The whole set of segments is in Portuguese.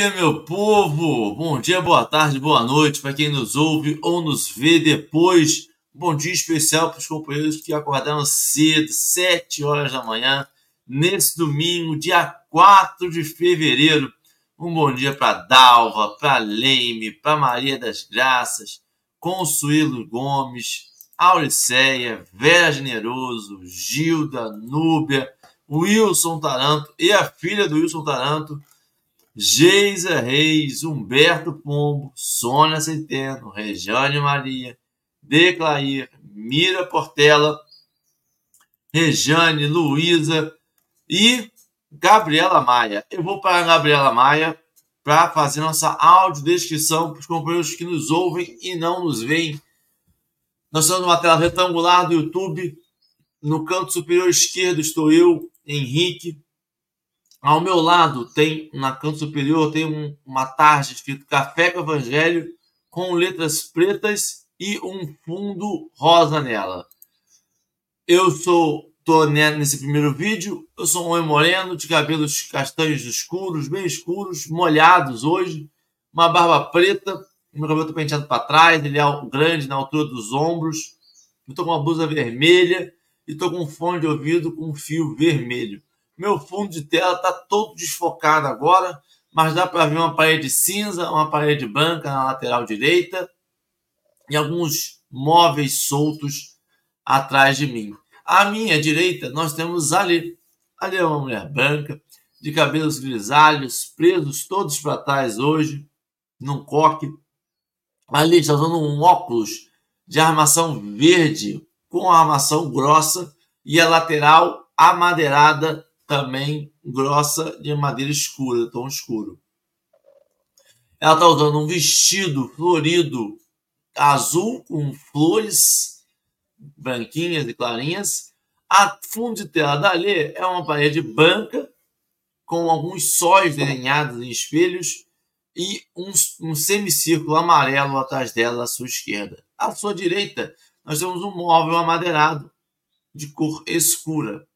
Dia, meu povo! Bom dia, boa tarde, boa noite para quem nos ouve ou nos vê depois. Bom dia especial para os companheiros que acordaram cedo, 7 horas da manhã, nesse domingo, dia 4 de fevereiro. Um bom dia para Dalva, para Leime, para Maria das Graças, Consuelo Gomes, Auriceia, Vera Generoso, Gilda, Núbia, Wilson Taranto e a filha do Wilson Taranto, Geisa Reis, Humberto Pombo, Sônia Centeno, Rejane Maria, Declair, Mira Portela, Rejane, Luísa e Gabriela Maia. Eu vou para a Gabriela Maia para fazer nossa audiodescrição para os companheiros que nos ouvem e não nos veem. Nós estamos numa tela retangular do YouTube. No canto superior esquerdo estou eu, Henrique. Ao meu lado tem, na canto superior, tem um, uma tarja escrito Café com Evangelho, com letras pretas e um fundo rosa nela. Eu sou, tô nesse primeiro vídeo, eu sou um homem moreno, de cabelos castanhos escuros, bem escuros, molhados hoje, uma barba preta, meu cabelo tá penteado para trás, ele é grande na altura dos ombros, eu com uma blusa vermelha, e estou com um fone de ouvido com um fio vermelho. Meu fundo de tela está todo desfocado agora, mas dá para ver uma parede cinza, uma parede branca na lateral direita e alguns móveis soltos atrás de mim. À minha direita, nós temos Ali. Ali é uma mulher branca, de cabelos grisalhos, presos todos para trás hoje, num coque. Ali está usando um óculos de armação verde com armação grossa e a lateral amadeirada também grossa de madeira escura, tom escuro. Ela está usando um vestido florido azul com flores branquinhas e clarinhas. A fundo de tela da Lê é uma parede branca com alguns sóis desenhados em espelhos e um, um semicírculo amarelo atrás dela à sua esquerda. À sua direita nós temos um móvel amadeirado de cor escura.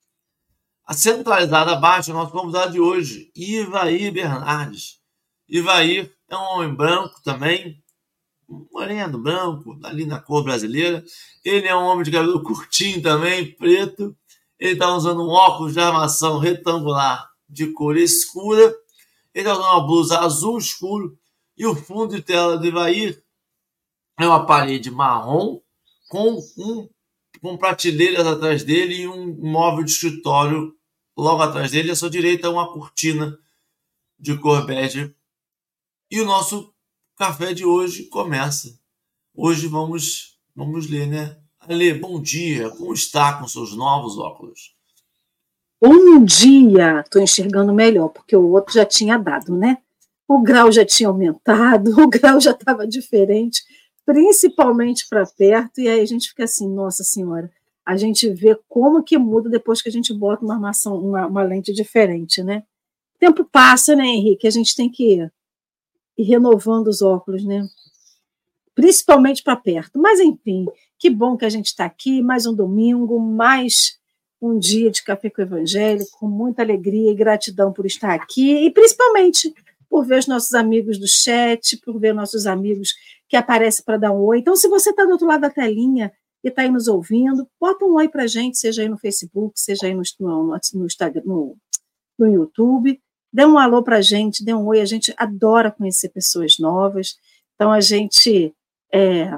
A centralizada abaixo o nosso convidado de hoje, Ivair Bernardes. Ivair é um homem branco também, moreno, branco, ali na cor brasileira. Ele é um homem de cabelo curtinho também, preto. Ele está usando um óculos de armação retangular de cor escura. Ele está usando uma blusa azul escuro. E o fundo de tela do Ivair é uma parede marrom com um com prateleiras atrás dele e um móvel de escritório logo atrás dele. À sua direita, uma cortina de cor bege. E o nosso café de hoje começa. Hoje vamos, vamos ler, né? Ale, bom dia. Como está com seus novos óculos? Bom dia. Estou enxergando melhor, porque o outro já tinha dado, né? O grau já tinha aumentado, o grau já estava diferente principalmente para perto, e aí a gente fica assim, nossa senhora, a gente vê como que muda depois que a gente bota uma armação, uma, uma lente diferente, né? O tempo passa, né, Henrique? A gente tem que ir, ir renovando os óculos, né? Principalmente para perto. Mas, enfim, que bom que a gente está aqui, mais um domingo, mais um dia de café com o Evangelho, com muita alegria e gratidão por estar aqui, e principalmente por ver os nossos amigos do chat, por ver nossos amigos que aparecem para dar um oi. Então, se você está do outro lado da telinha e está aí nos ouvindo, bota um oi para a gente, seja aí no Facebook, seja aí no, no, no Instagram, no, no YouTube. Dê um alô para a gente, dê um oi. A gente adora conhecer pessoas novas. Então, a gente. É...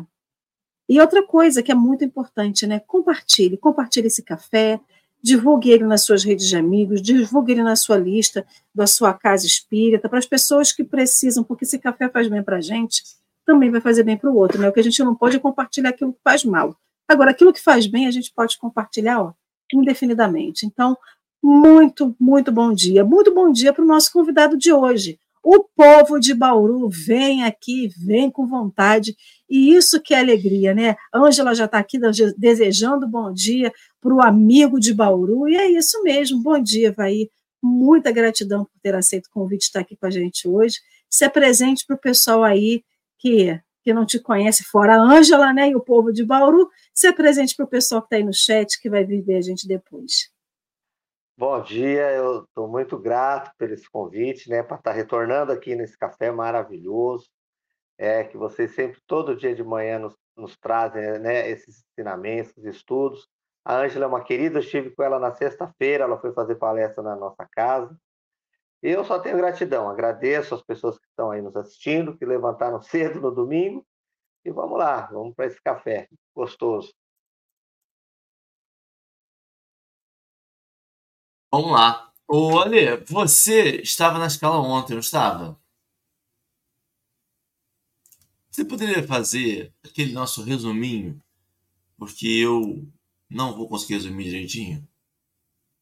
E outra coisa que é muito importante, né? Compartilhe, compartilhe esse café, divulgue ele nas suas redes de amigos, divulgue ele na sua lista da sua casa espírita, para as pessoas que precisam, porque esse café faz bem para a gente, também vai fazer bem para o outro, né? O que a gente não pode é compartilhar aquilo que faz mal. Agora, aquilo que faz bem, a gente pode compartilhar, ó, indefinidamente. Então, muito, muito bom dia. Muito bom dia para o nosso convidado de hoje. O povo de Bauru vem aqui, vem com vontade, e isso que é alegria, né? Ângela já está aqui desejando bom dia para o amigo de Bauru, e é isso mesmo. Bom dia, Vai. Muita gratidão por ter aceito o convite de estar aqui com a gente hoje. Se apresente para o pessoal aí que, que não te conhece, fora a Ângela, né? E o povo de Bauru. Se apresente para o pessoal que está aí no chat, que vai viver a gente depois. Bom dia, eu estou muito grato por esse convite, né, para estar tá retornando aqui nesse café maravilhoso, é que vocês sempre, todo dia de manhã, nos, nos trazem né, esses ensinamentos, estudos. A Ângela é uma querida, eu estive com ela na sexta-feira, ela foi fazer palestra na nossa casa. Eu só tenho gratidão, agradeço as pessoas que estão aí nos assistindo, que levantaram cedo no domingo, e vamos lá, vamos para esse café gostoso. Vamos lá. Ô, Ale, você estava na escala ontem, não estava? Você poderia fazer aquele nosso resuminho? Porque eu não vou conseguir resumir direitinho.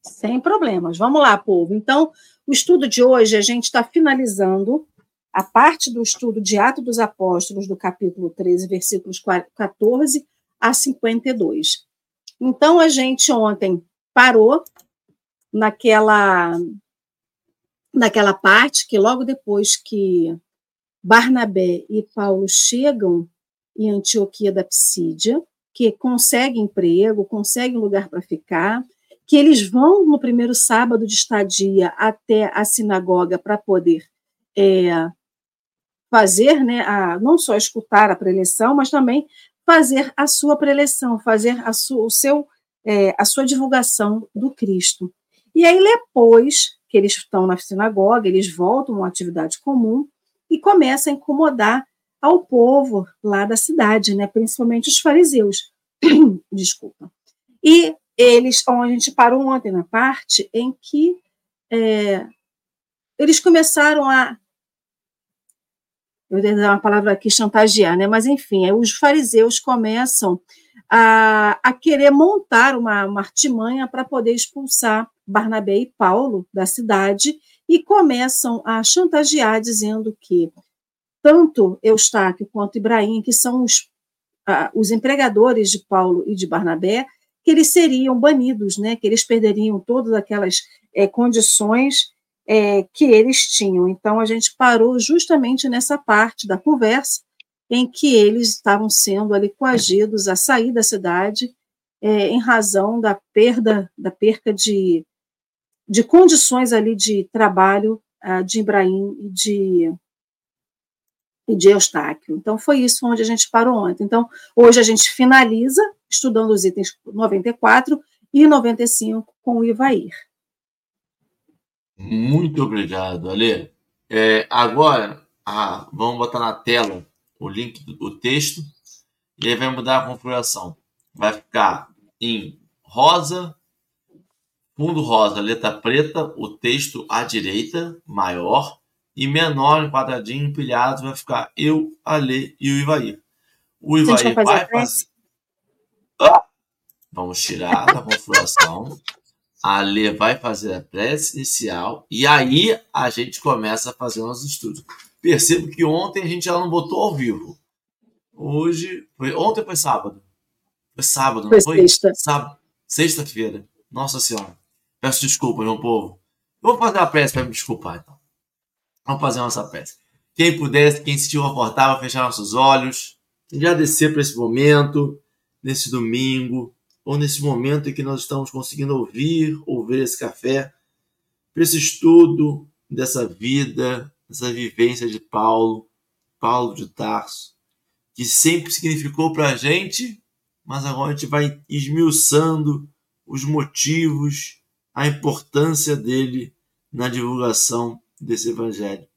Sem problemas. Vamos lá, povo. Então, o estudo de hoje, a gente está finalizando a parte do estudo de Atos dos Apóstolos, do capítulo 13, versículos 14 a 52. Então, a gente ontem parou naquela naquela parte que logo depois que Barnabé e Paulo chegam em Antioquia da Psídia, que conseguem emprego, conseguem lugar para ficar, que eles vão no primeiro sábado de estadia até a sinagoga para poder é, fazer, né, a, não só escutar a preleção, mas também fazer a sua preleção, fazer a, su, o seu, é, a sua divulgação do Cristo. E aí, depois que eles estão na sinagoga, eles voltam a uma atividade comum e começam a incomodar ao povo lá da cidade, né? principalmente os fariseus. Desculpa. E eles, a gente parou ontem na parte em que é, eles começaram a eu vou dar uma palavra aqui, chantagear, né? mas enfim, os fariseus começam a, a querer montar uma, uma artimanha para poder expulsar Barnabé e Paulo da cidade e começam a chantagear, dizendo que tanto Eustáquio quanto Ibrahim, que são os, os empregadores de Paulo e de Barnabé, que eles seriam banidos, né, que eles perderiam todas aquelas é, condições é, que eles tinham. Então, a gente parou justamente nessa parte da conversa em que eles estavam sendo ali coagidos a sair da cidade é, em razão da perda, da perca de, de condições ali de trabalho uh, de Ibrahim e de, e de Eustáquio. Então, foi isso onde a gente parou ontem. Então, hoje a gente finaliza estudando os itens 94 e 95 com o Ivair. Muito obrigado, Ale. É, agora, ah, vamos botar na tela o link, o texto, e aí vai mudar a configuração. Vai ficar em rosa, fundo rosa, letra preta, o texto à direita, maior, e menor, quadradinho, empilhado, vai ficar eu, a Lê e o Ivair. O Ivair vai, fazer. Ah! Vamos tirar da configuração. A Lê vai fazer a prece inicial e aí a gente começa a fazer nossos estudos. Percebo que ontem a gente já não botou ao vivo. Hoje. Foi, ontem foi sábado. Foi sábado, não foi? Sexta. Sábado. Sexta-feira. Nossa Senhora. Peço desculpa, meu povo. Eu vou fazer uma prece para me desculpar, então. Vamos fazer nossa prece. Quem pudesse, quem se sentir confortável, fechar nossos olhos, agradecer por esse momento, nesse domingo, ou nesse momento em que nós estamos conseguindo ouvir, ouvir esse café, por esse estudo dessa vida, dessa vivência de Paulo, Paulo de Tarso, que sempre significou para a gente, mas agora a gente vai esmiuçando os motivos, a importância dele na divulgação desse evangelho.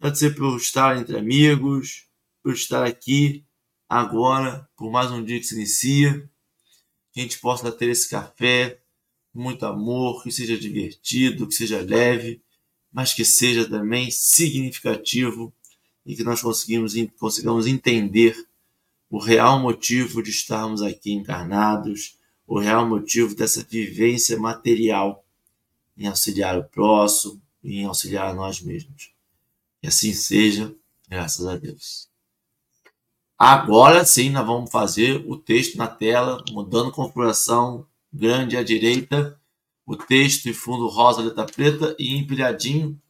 Pode ser por estar entre amigos, por estar aqui agora, por mais um dia que se inicia, que a gente possa ter esse café muito amor, que seja divertido, que seja leve, mas que seja também significativo e que nós conseguimos, consigamos entender o real motivo de estarmos aqui encarnados, o real motivo dessa vivência material em auxiliar o próximo e em auxiliar a nós mesmos. Que assim seja, graças a Deus. Agora sim, nós vamos fazer o texto na tela, mudando configuração grande à direita, o texto em fundo rosa, letra preta e empilhadinho.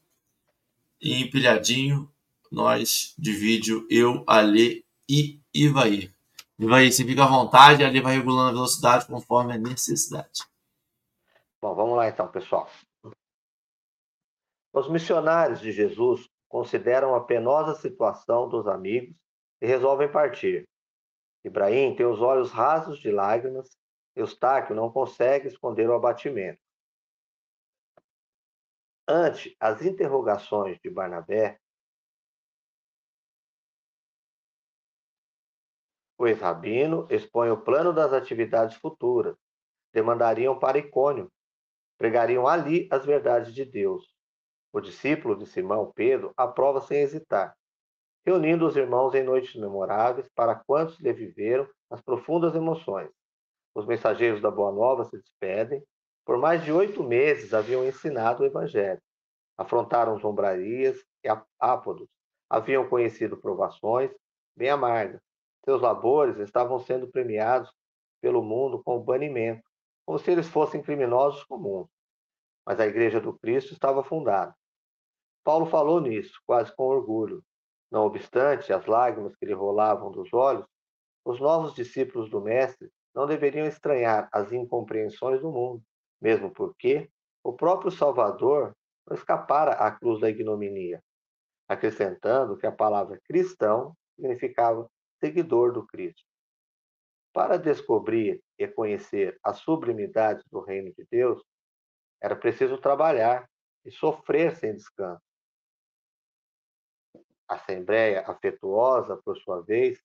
E empilhadinho, nós de vídeo, eu, Ale e Ivaí. Ivaí, você fica à vontade, Ali vai regulando a velocidade conforme a necessidade. Bom, vamos lá então, pessoal. Os missionários de Jesus consideram a penosa situação dos amigos e resolvem partir. Ibrahim tem os olhos rasos de lágrimas, Eustáquio não consegue esconder o abatimento. Ante as interrogações de Barnabé, o ex-rabino expõe o plano das atividades futuras. Demandariam para Icônio, pregariam ali as verdades de Deus. O discípulo de Simão, Pedro, aprova sem hesitar, reunindo os irmãos em noites memoráveis para quantos lhe viveram as profundas emoções. Os mensageiros da Boa Nova se despedem. Por mais de oito meses haviam ensinado o Evangelho. Afrontaram zombrarias e ápodos. Haviam conhecido provações bem amargas. Seus labores estavam sendo premiados pelo mundo com banimento, como se eles fossem criminosos comuns. Mas a Igreja do Cristo estava fundada. Paulo falou nisso, quase com orgulho. Não obstante as lágrimas que lhe rolavam dos olhos, os novos discípulos do Mestre não deveriam estranhar as incompreensões do mundo, mesmo porque o próprio Salvador não escapara à cruz da ignominia, acrescentando que a palavra cristão significava seguidor do Cristo. Para descobrir e conhecer a sublimidade do reino de Deus, era preciso trabalhar e sofrer sem descanso. Assembleia afetuosa, por sua vez,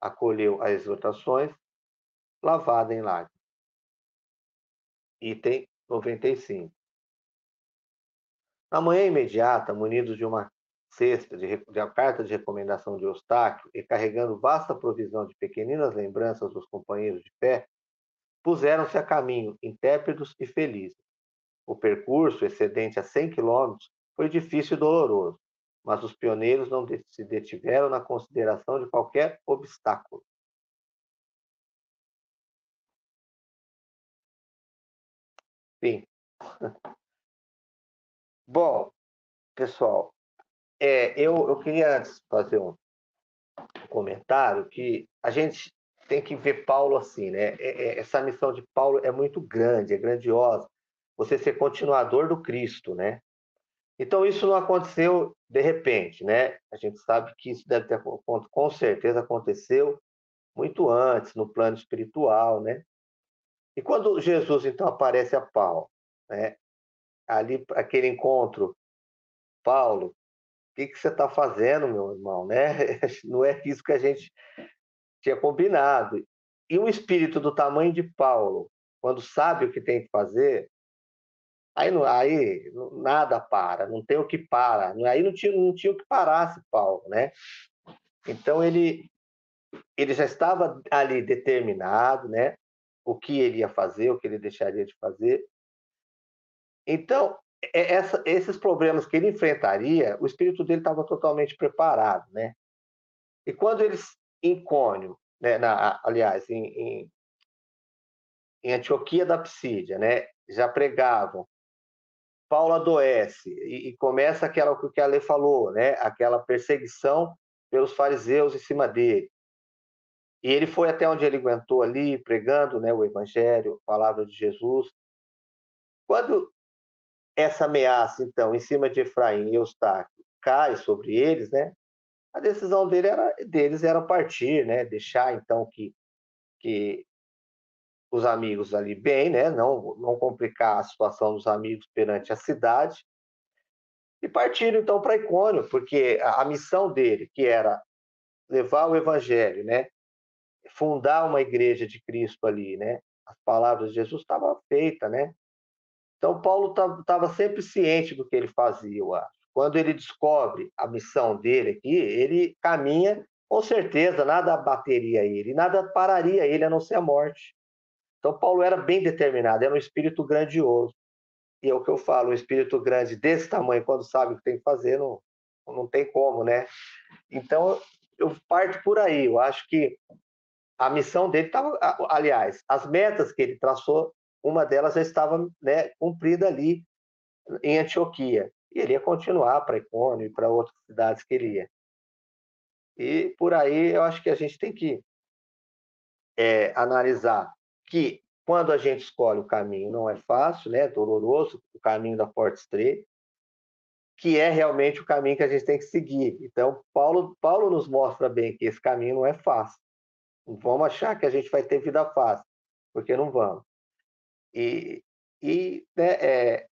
acolheu as exortações lavada em lágrimas. Item 95. Na manhã imediata, munidos de uma cesta de, de uma carta de recomendação de Eustáquio e carregando vasta provisão de pequeninas lembranças dos companheiros de fé, puseram-se a caminho, intrépidos e felizes. O percurso, excedente a 100 quilômetros, foi difícil e doloroso, mas os pioneiros não se detiveram na consideração de qualquer obstáculo. Sim. Bom, pessoal, é, eu, eu queria antes fazer um comentário que a gente tem que ver Paulo assim, né? É, é, essa missão de Paulo é muito grande, é grandiosa. Você ser continuador do Cristo, né? Então isso não aconteceu de repente, né? A gente sabe que isso deve ter com certeza aconteceu muito antes no plano espiritual, né? E quando Jesus então aparece a Paulo, né? Ali aquele encontro, Paulo, o que, que você está fazendo, meu irmão, né? Não é isso que a gente tinha combinado. E um espírito do tamanho de Paulo, quando sabe o que tem que fazer, aí, não, aí nada para, não tem o que para. Aí não tinha, não tinha o que parasse Paulo, né? Então ele ele já estava ali determinado, né? o que ele ia fazer, o que ele deixaria de fazer. Então, é, essa, esses problemas que ele enfrentaria, o espírito dele estava totalmente preparado, né? E quando eles em Cônio, né, na, aliás, em, em, em Antioquia da Psídia, né, já pregavam, Paulo adoece e, e começa aquela o que a lei falou, né, aquela perseguição pelos fariseus em cima dele. E ele foi até onde ele aguentou ali, pregando né, o Evangelho, a palavra de Jesus. Quando essa ameaça, então, em cima de Efraim e Eustáquio cai sobre eles, né, a decisão dele era, deles era partir, né, deixar, então, que, que os amigos ali bem, né, não, não complicar a situação dos amigos perante a cidade, e partiram, então, para Icônio, porque a, a missão dele, que era levar o evangelho, né, fundar uma igreja de Cristo ali, né? As palavras de Jesus estavam feitas, né? Então Paulo estava sempre ciente do que ele fazia, eu acho. Quando ele descobre a missão dele aqui, ele caminha com certeza, nada bateria ele, nada pararia ele a não ser a morte. Então Paulo era bem determinado, era um espírito grandioso. E é o que eu falo, um espírito grande desse tamanho, quando sabe o que tem que fazer, não, não tem como, né? Então eu parto por aí. Eu acho que a missão dele estava, aliás, as metas que ele traçou, uma delas já estava né, cumprida ali em Antioquia. E ele ia continuar para Icônio e para outras cidades que ele ia. E por aí eu acho que a gente tem que é, analisar que quando a gente escolhe o caminho, não é fácil, né? Doloroso, o caminho da porta estreita, que é realmente o caminho que a gente tem que seguir. Então, Paulo, Paulo nos mostra bem que esse caminho não é fácil. Não vamos achar que a gente vai ter vida fácil, porque não vamos. E, e né, é,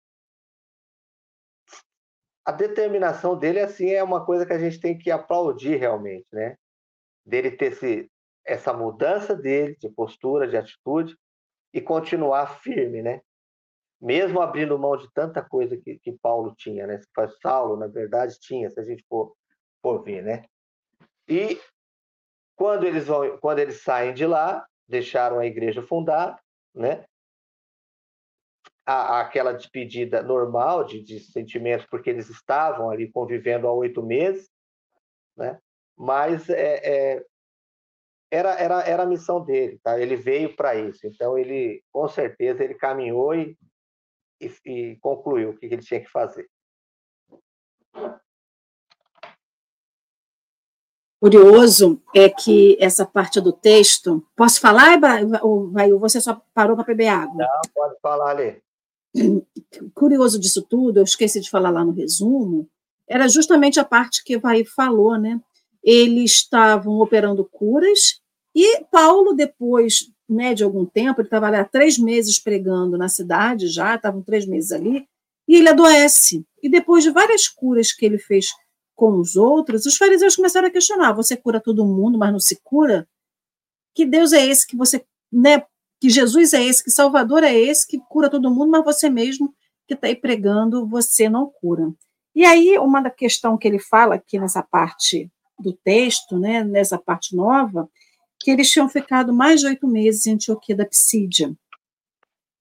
a determinação dele assim é uma coisa que a gente tem que aplaudir realmente, né? Dele ter esse, essa mudança dele de postura, de atitude e continuar firme, né? Mesmo abrindo mão de tanta coisa que, que Paulo tinha, né? Saulo, na verdade, tinha, se a gente for, for ver, né? E quando eles vão, quando eles saem de lá, deixaram a igreja fundada, né? a, aquela despedida normal de, de sentimentos, porque eles estavam ali convivendo há oito meses, né? mas é, é, era, era, era a missão dele, tá? ele veio para isso, então ele, com certeza, ele caminhou e, e, e concluiu o que ele tinha que fazer. curioso é que essa parte do texto. Posso falar, ou vai, você só parou para beber água? Não, pode falar, Lê curioso disso tudo, eu esqueci de falar lá no resumo, era justamente a parte que o Vai falou, né? Eles estavam operando curas e Paulo, depois né, de algum tempo, ele estava lá três meses pregando na cidade já, estavam três meses ali, e ele adoece. E depois de várias curas que ele fez com os outros, os fariseus começaram a questionar: você cura todo mundo, mas não se cura? Que Deus é esse que você né, que Jesus é esse, que Salvador é esse, que cura todo mundo, mas você mesmo que está aí pregando, você não cura. E aí, uma da questão que ele fala aqui nessa parte do texto, né, nessa parte nova, que eles tinham ficado mais de oito meses em Antioquia da Psídia.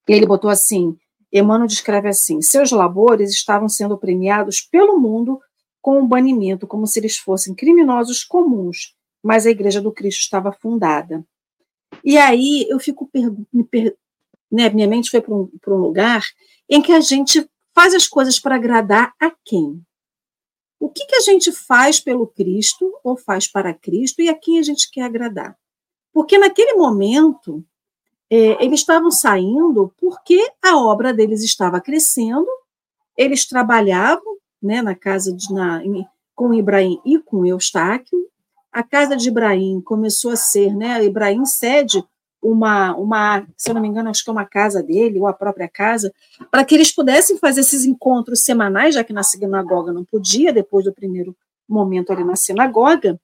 Ele botou assim, Emmanuel descreve assim, seus labores estavam sendo premiados pelo mundo com um banimento, como se eles fossem criminosos comuns, mas a Igreja do Cristo estava fundada. E aí eu fico me per, né, minha mente foi para um, um lugar em que a gente faz as coisas para agradar a quem? O que, que a gente faz pelo Cristo ou faz para Cristo e a quem a gente quer agradar? Porque naquele momento é, eles estavam saindo porque a obra deles estava crescendo, eles trabalhavam né, na casa de, na, com Ibrahim e com Eustáquio, a casa de Ibrahim começou a ser, né? Ibrahim cede uma, uma, se eu não me engano, acho que é uma casa dele, ou a própria casa, para que eles pudessem fazer esses encontros semanais, já que na sinagoga não podia, depois do primeiro momento ali na sinagoga.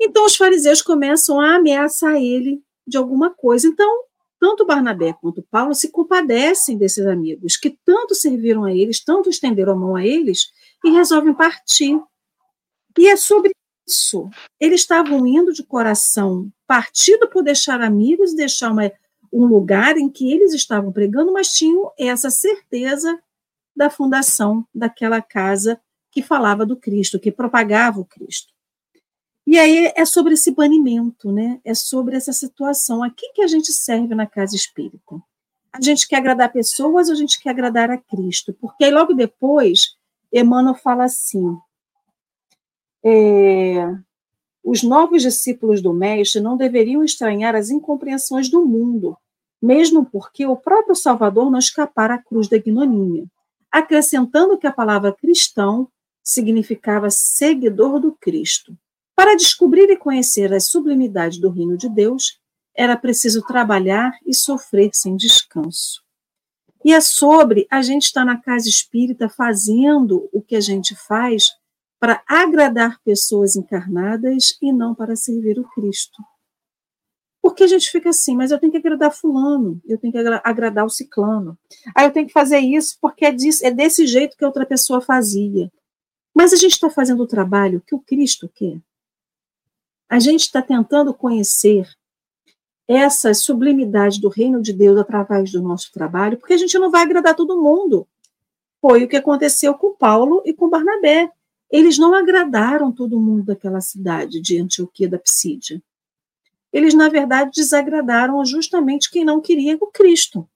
Então os fariseus começam a ameaçar ele de alguma coisa. Então, tanto Barnabé quanto Paulo se compadecem desses amigos, que tanto serviram a eles, tanto estenderam a mão a eles, e resolvem partir. E é sobre isso. Eles estavam indo de coração partido por deixar amigos, deixar uma, um lugar em que eles estavam pregando, mas tinham essa certeza da fundação daquela casa que falava do Cristo, que propagava o Cristo. E aí é sobre esse banimento, né? É sobre essa situação. A quem que a gente serve na casa espírita? A gente quer agradar pessoas ou a gente quer agradar a Cristo? Porque aí logo depois, Emmanuel fala assim: é, os novos discípulos do Mestre não deveriam estranhar as incompreensões do mundo, mesmo porque o próprio Salvador não escapara à cruz da ignomínia, acrescentando que a palavra cristão significava seguidor do Cristo. Para descobrir e conhecer as sublimidades do reino de Deus, era preciso trabalhar e sofrer sem descanso. E é sobre a gente estar na casa espírita fazendo o que a gente faz para agradar pessoas encarnadas e não para servir o Cristo. Porque a gente fica assim, mas eu tenho que agradar fulano, eu tenho que agradar o ciclano. Aí eu tenho que fazer isso porque é, disso, é desse jeito que outra pessoa fazia. Mas a gente está fazendo o trabalho que o Cristo quer. A gente está tentando conhecer essa sublimidade do reino de Deus através do nosso trabalho, porque a gente não vai agradar todo mundo. Foi o que aconteceu com Paulo e com Barnabé eles não agradaram todo mundo daquela cidade de Antioquia da Psídia. Eles, na verdade, desagradaram justamente quem não queria o Cristo.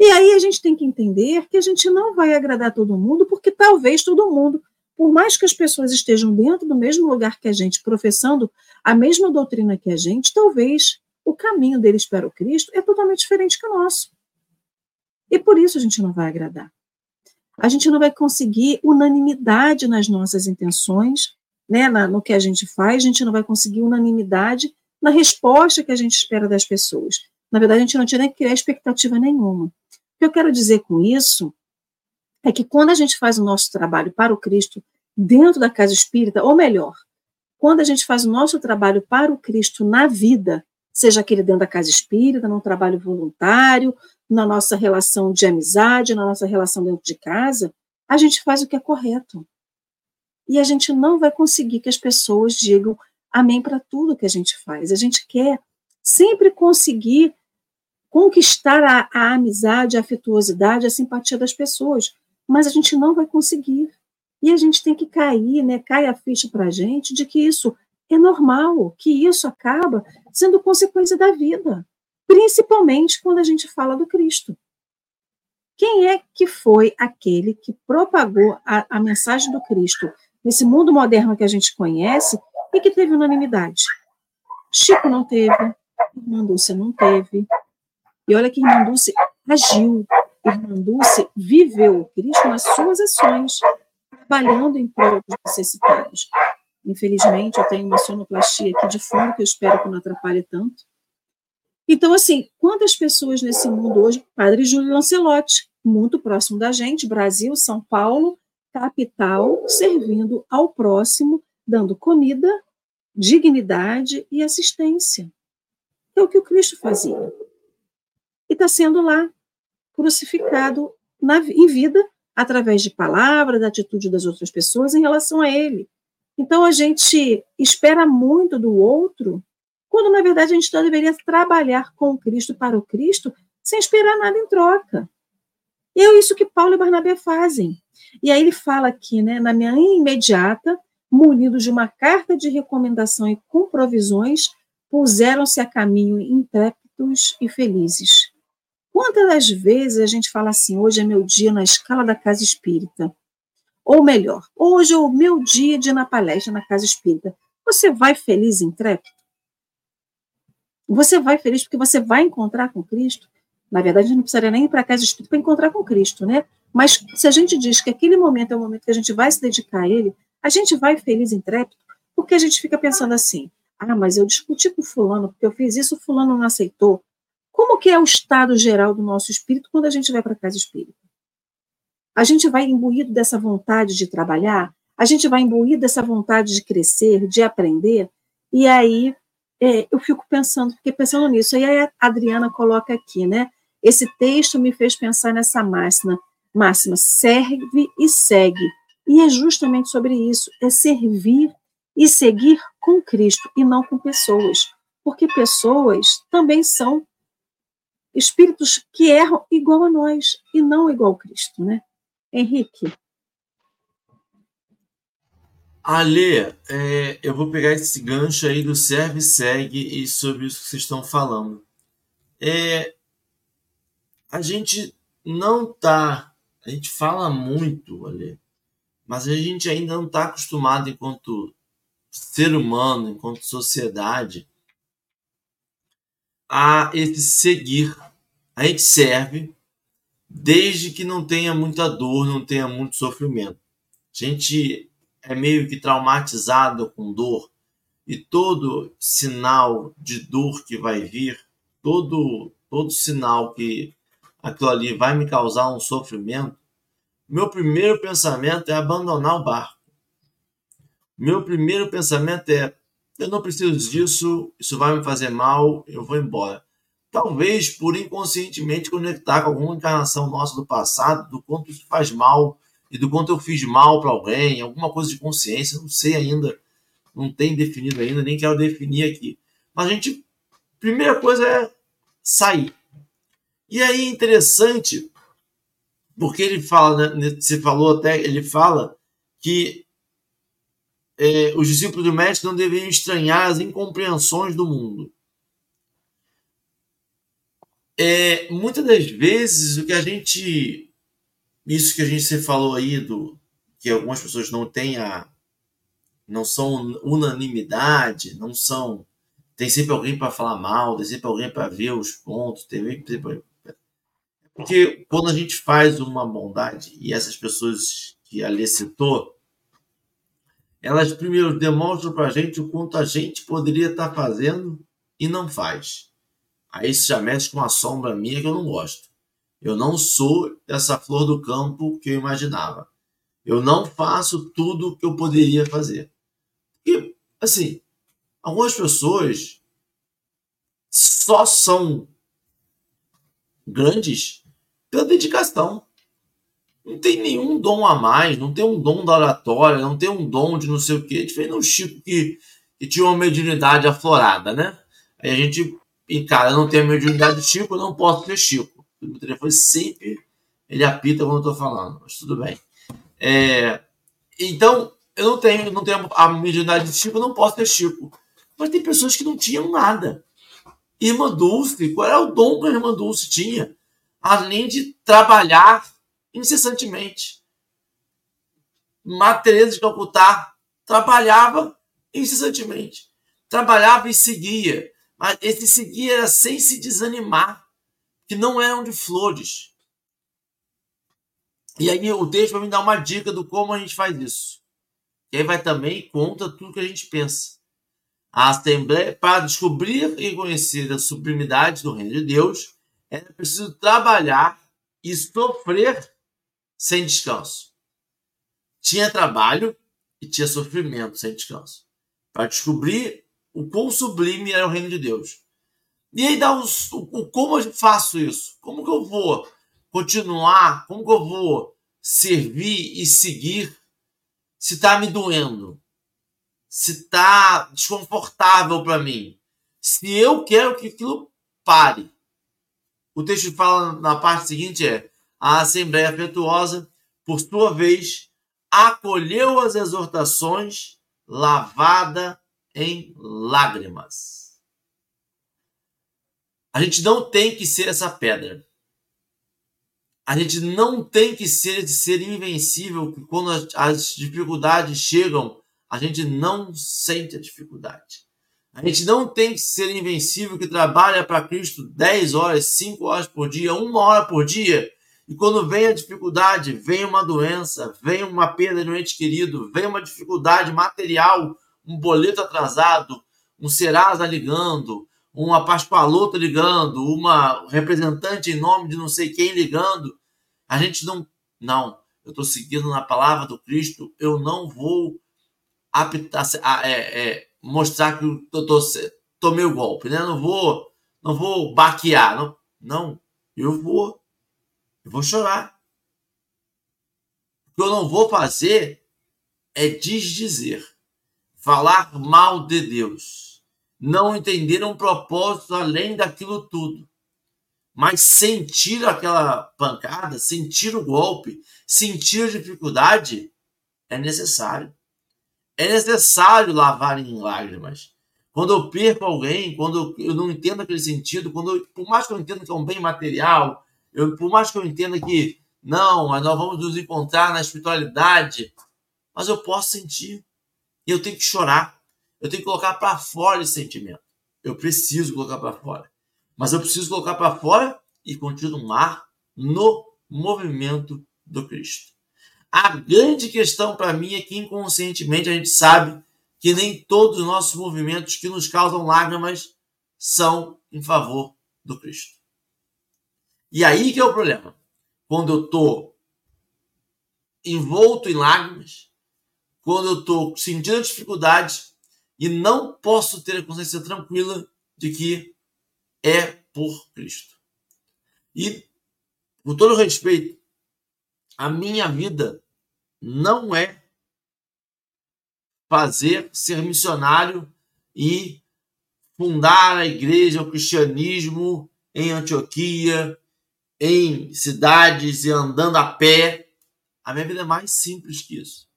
E aí a gente tem que entender que a gente não vai agradar todo mundo, porque talvez todo mundo, por mais que as pessoas estejam dentro do mesmo lugar que a gente, professando a mesma doutrina que a gente, talvez o caminho deles para o Cristo é totalmente diferente que o nosso. E por isso a gente não vai agradar. A gente não vai conseguir unanimidade nas nossas intenções, né, na, no que a gente faz, a gente não vai conseguir unanimidade na resposta que a gente espera das pessoas. Na verdade, a gente não tinha nem que criar expectativa nenhuma. O que eu quero dizer com isso é que quando a gente faz o nosso trabalho para o Cristo dentro da casa espírita, ou melhor, quando a gente faz o nosso trabalho para o Cristo na vida, seja aquele dentro da casa espírita, num trabalho voluntário, na nossa relação de amizade, na nossa relação dentro de casa, a gente faz o que é correto. E a gente não vai conseguir que as pessoas digam amém para tudo que a gente faz. A gente quer sempre conseguir conquistar a, a amizade, a afetuosidade, a simpatia das pessoas, mas a gente não vai conseguir. E a gente tem que cair, né? Cai a ficha para a gente de que isso é normal, que isso acaba sendo consequência da vida, principalmente quando a gente fala do Cristo. Quem é que foi aquele que propagou a, a mensagem do Cristo nesse mundo moderno que a gente conhece e que teve unanimidade? Chico não teve, Irmã Dulce não teve. E olha que Irmã Dulce agiu, Irmã Dulce viveu o Cristo nas suas ações, trabalhando em prol dos necessitados. Infelizmente, eu tenho uma sonoplastia aqui de fundo, que eu espero que não atrapalhe tanto. Então, assim, quantas pessoas nesse mundo hoje? Padre Júlio Lancelotti, muito próximo da gente, Brasil, São Paulo, capital, servindo ao próximo, dando comida, dignidade e assistência. É o que o Cristo fazia. E está sendo lá, crucificado na, em vida, através de palavras, da atitude das outras pessoas em relação a ele. Então a gente espera muito do outro, quando na verdade a gente só deveria trabalhar com Cristo para o Cristo, sem esperar nada em troca. E é isso que Paulo e Barnabé fazem. E aí ele fala aqui, né, na minha imediata, munidos de uma carta de recomendação e com provisões, puseram-se a caminho intrépidos e felizes. Quantas das vezes a gente fala assim, hoje é meu dia na escala da casa espírita? Ou melhor, hoje é o meu dia de ir na palestra na casa espírita. Você vai feliz e intrépido? Você vai feliz porque você vai encontrar com Cristo? Na verdade, a gente não precisaria nem ir para a casa espírita para encontrar com Cristo, né? Mas se a gente diz que aquele momento é o momento que a gente vai se dedicar a Ele, a gente vai feliz intrépido, porque a gente fica pensando assim: ah, mas eu discuti com fulano, porque eu fiz isso, fulano não aceitou. Como que é o estado geral do nosso espírito quando a gente vai para a casa espírita? A gente vai imbuído dessa vontade de trabalhar, a gente vai imbuído dessa vontade de crescer, de aprender, e aí é, eu fico pensando, fiquei pensando nisso. E aí a Adriana coloca aqui, né? Esse texto me fez pensar nessa máxima, máxima, serve e segue. E é justamente sobre isso, é servir e seguir com Cristo e não com pessoas, porque pessoas também são espíritos que erram igual a nós e não igual a Cristo, né? Henrique. Ale, é, eu vou pegar esse gancho aí do serve segue e sobre isso que vocês estão falando. É, a gente não tá, a gente fala muito, Ale, mas a gente ainda não está acostumado enquanto ser humano, enquanto sociedade, a esse seguir. A gente serve desde que não tenha muita dor, não tenha muito sofrimento. A gente é meio que traumatizado com dor e todo sinal de dor que vai vir, todo todo sinal que aquilo ali vai me causar um sofrimento, meu primeiro pensamento é abandonar o barco. Meu primeiro pensamento é eu não preciso disso, isso vai me fazer mal, eu vou embora. Talvez por inconscientemente conectar com alguma encarnação nossa do passado, do quanto isso faz mal e do quanto eu fiz mal para alguém, alguma coisa de consciência, não sei ainda, não tem definido ainda, nem quero definir aqui. Mas a gente, primeira coisa é sair. E aí é interessante, porque ele fala, né, você falou até, ele fala que é, os discípulos do Mestre não deveriam estranhar as incompreensões do mundo. É, muitas das vezes o que a gente isso que a gente se falou aí do que algumas pessoas não têm a não são unanimidade, não são tem sempre alguém para falar mal, tem sempre alguém para ver os pontos, tem sempre... Porque quando a gente faz uma bondade, e essas pessoas que a Lê citou, elas primeiro demonstram para a gente o quanto a gente poderia estar tá fazendo e não faz. Aí isso já mexe com uma sombra minha que eu não gosto. Eu não sou essa flor do campo que eu imaginava. Eu não faço tudo o que eu poderia fazer. E, assim, algumas pessoas só são grandes pela dedicação. Não tem nenhum dom a mais, não tem um dom da oratória, não tem um dom de não sei o quê. Diferente do Chico que, que tinha uma mediunidade aflorada, né? Aí a gente encara, não tenho mediunidade de Chico, não posso ser Chico. O telefone sempre ele apita quando eu estou falando, mas tudo bem. É, então, eu não tenho, não tenho a mediunidade de Chico, não posso ter Chico. Mas tem pessoas que não tinham nada. Irmã Dulce, qual era o dom que a irmã Dulce tinha? Além de trabalhar incessantemente. Matheus de Calcutá trabalhava incessantemente. Trabalhava e seguia. Mas esse seguir era sem se desanimar, que não eram de flores. E aí o texto vai me dar uma dica do como a gente faz isso. E aí vai também conta tudo que a gente pensa. A Assembleia, para descobrir e conhecer a sublimidade do reino de Deus, é preciso trabalhar e sofrer sem descanso. Tinha trabalho e tinha sofrimento sem descanso. Para descobrir o quão sublime era o reino de Deus. E aí dá os, o, como eu faço isso? Como que eu vou continuar? Como que eu vou servir e seguir se está me doendo? Se está desconfortável para mim? Se eu quero que aquilo pare. O texto fala na parte seguinte é: a Assembleia Afetuosa, por sua vez, acolheu as exortações, lavada em lágrimas. A gente não tem que ser essa pedra. A gente não tem que ser ser invencível, quando as dificuldades chegam, a gente não sente a dificuldade. A gente não tem que ser invencível que trabalha para Cristo 10 horas, 5 horas por dia, uma hora por dia. E quando vem a dificuldade, vem uma doença, vem uma perda de um ente querido, vem uma dificuldade material, um boleto atrasado, um Serasa ligando, uma Pascoaloto ligando, uma representante em nome de não sei quem ligando. A gente não. Não, eu estou seguindo na palavra do Cristo, eu não vou apitar, é, é, mostrar que eu tô, tomei o golpe, né? Não vou, não vou baquear, não, não, eu vou, eu vou chorar. O que eu não vou fazer é desdizer falar mal de Deus, não entender um propósito além daquilo tudo, mas sentir aquela pancada, sentir o golpe, sentir a dificuldade, é necessário. É necessário lavar em lágrimas. Quando eu perco alguém, quando eu não entendo aquele sentido, quando eu, por mais que eu entenda que é um bem material, eu, por mais que eu entenda que não, mas nós vamos nos encontrar na espiritualidade, mas eu posso sentir. E eu tenho que chorar. Eu tenho que colocar para fora esse sentimento. Eu preciso colocar para fora. Mas eu preciso colocar para fora e continuar no movimento do Cristo. A grande questão para mim é que inconscientemente a gente sabe que nem todos os nossos movimentos que nos causam lágrimas são em favor do Cristo. E aí que é o problema. Quando eu estou envolto em lágrimas, quando eu estou sentindo dificuldade e não posso ter a consciência tranquila de que é por Cristo. E, com todo respeito, a minha vida não é fazer ser missionário e fundar a igreja, o cristianismo em Antioquia, em cidades e andando a pé. A minha vida é mais simples que isso.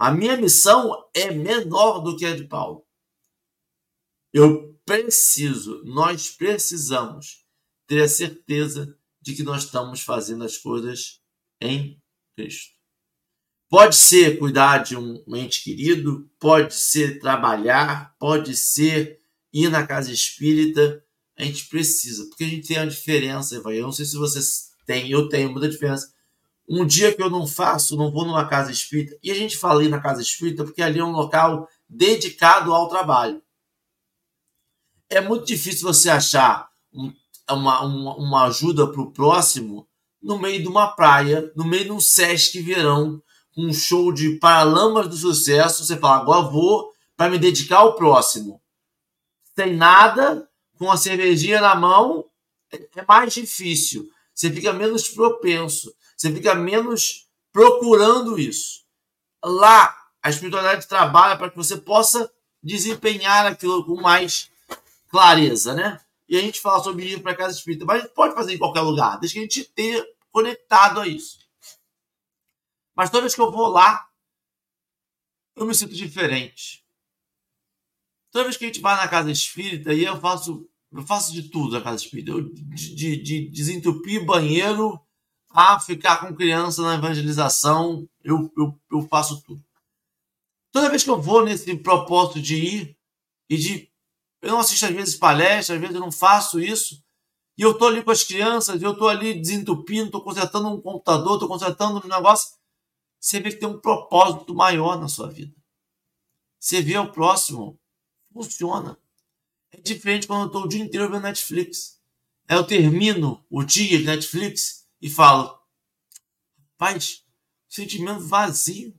A minha missão é menor do que a de Paulo. Eu preciso, nós precisamos ter a certeza de que nós estamos fazendo as coisas em Cristo. Pode ser cuidar de um ente querido, pode ser trabalhar, pode ser ir na casa espírita, a gente precisa, porque a gente tem uma diferença, Eva. Eu não sei se vocês têm, eu tenho muita diferença. Um dia que eu não faço, não vou numa casa espírita, e a gente fala ir na casa espírita porque ali é um local dedicado ao trabalho. É muito difícil você achar um, uma, uma, uma ajuda para o próximo no meio de uma praia, no meio de um Sesc Verão, um show de Paralamas do Sucesso. Você fala, agora vou para me dedicar ao próximo. Sem nada, com a cervejinha na mão, é mais difícil. Você fica menos propenso. Você fica menos procurando isso. Lá, a espiritualidade trabalha para que você possa desempenhar aquilo com mais clareza, né? E a gente fala sobre ir para casa espírita, mas pode fazer em qualquer lugar, desde que a gente esteja conectado a isso. Mas toda vez que eu vou lá, eu me sinto diferente. Toda vez que a gente vai na casa espírita, e eu faço, eu faço de tudo na casa espírita. Eu, de, de, de banheiro a ficar com criança na evangelização, eu, eu, eu faço tudo. Toda vez que eu vou nesse propósito de ir e de. Eu não assisto às vezes palestras, às vezes eu não faço isso. E eu estou ali com as crianças, eu estou ali desentupindo, estou consertando um computador, estou consertando um negócio. Você vê que tem um propósito maior na sua vida. Você vê o próximo, funciona. É diferente quando eu estou o dia inteiro vendo Netflix. Aí eu termino o dia de Netflix e falo, rapaz, sentimento vazio.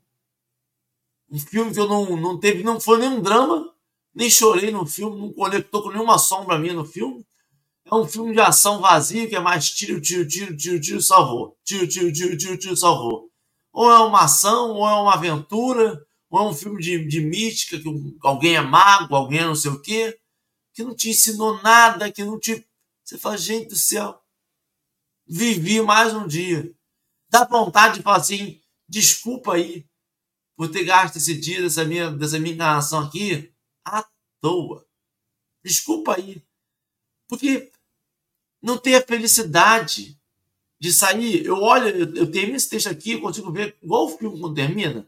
Um filme que eu não, não teve, não foi nem um drama, nem chorei no filme, não conectou com nenhuma sombra minha no filme. É um filme de ação vazio que é mais tiro, tiro, tiro, tiro, tiro, salvou. Tiro, tiro, tiro, tiro, tiro, salvou. Ou é uma ação, ou é uma aventura, ou é um filme de, de mística, que alguém é mago, alguém é não sei o quê, que não te ensinou nada, que não te. Você fala, gente do céu, vivi mais um dia. Dá vontade de falar assim, desculpa aí, por ter gasto esse dia dessa minha, dessa minha encarnação aqui à toa. Desculpa aí. Porque não tem a felicidade de sair. Eu olho, eu, eu esse texto aqui, consigo ver igual o filme quando termina.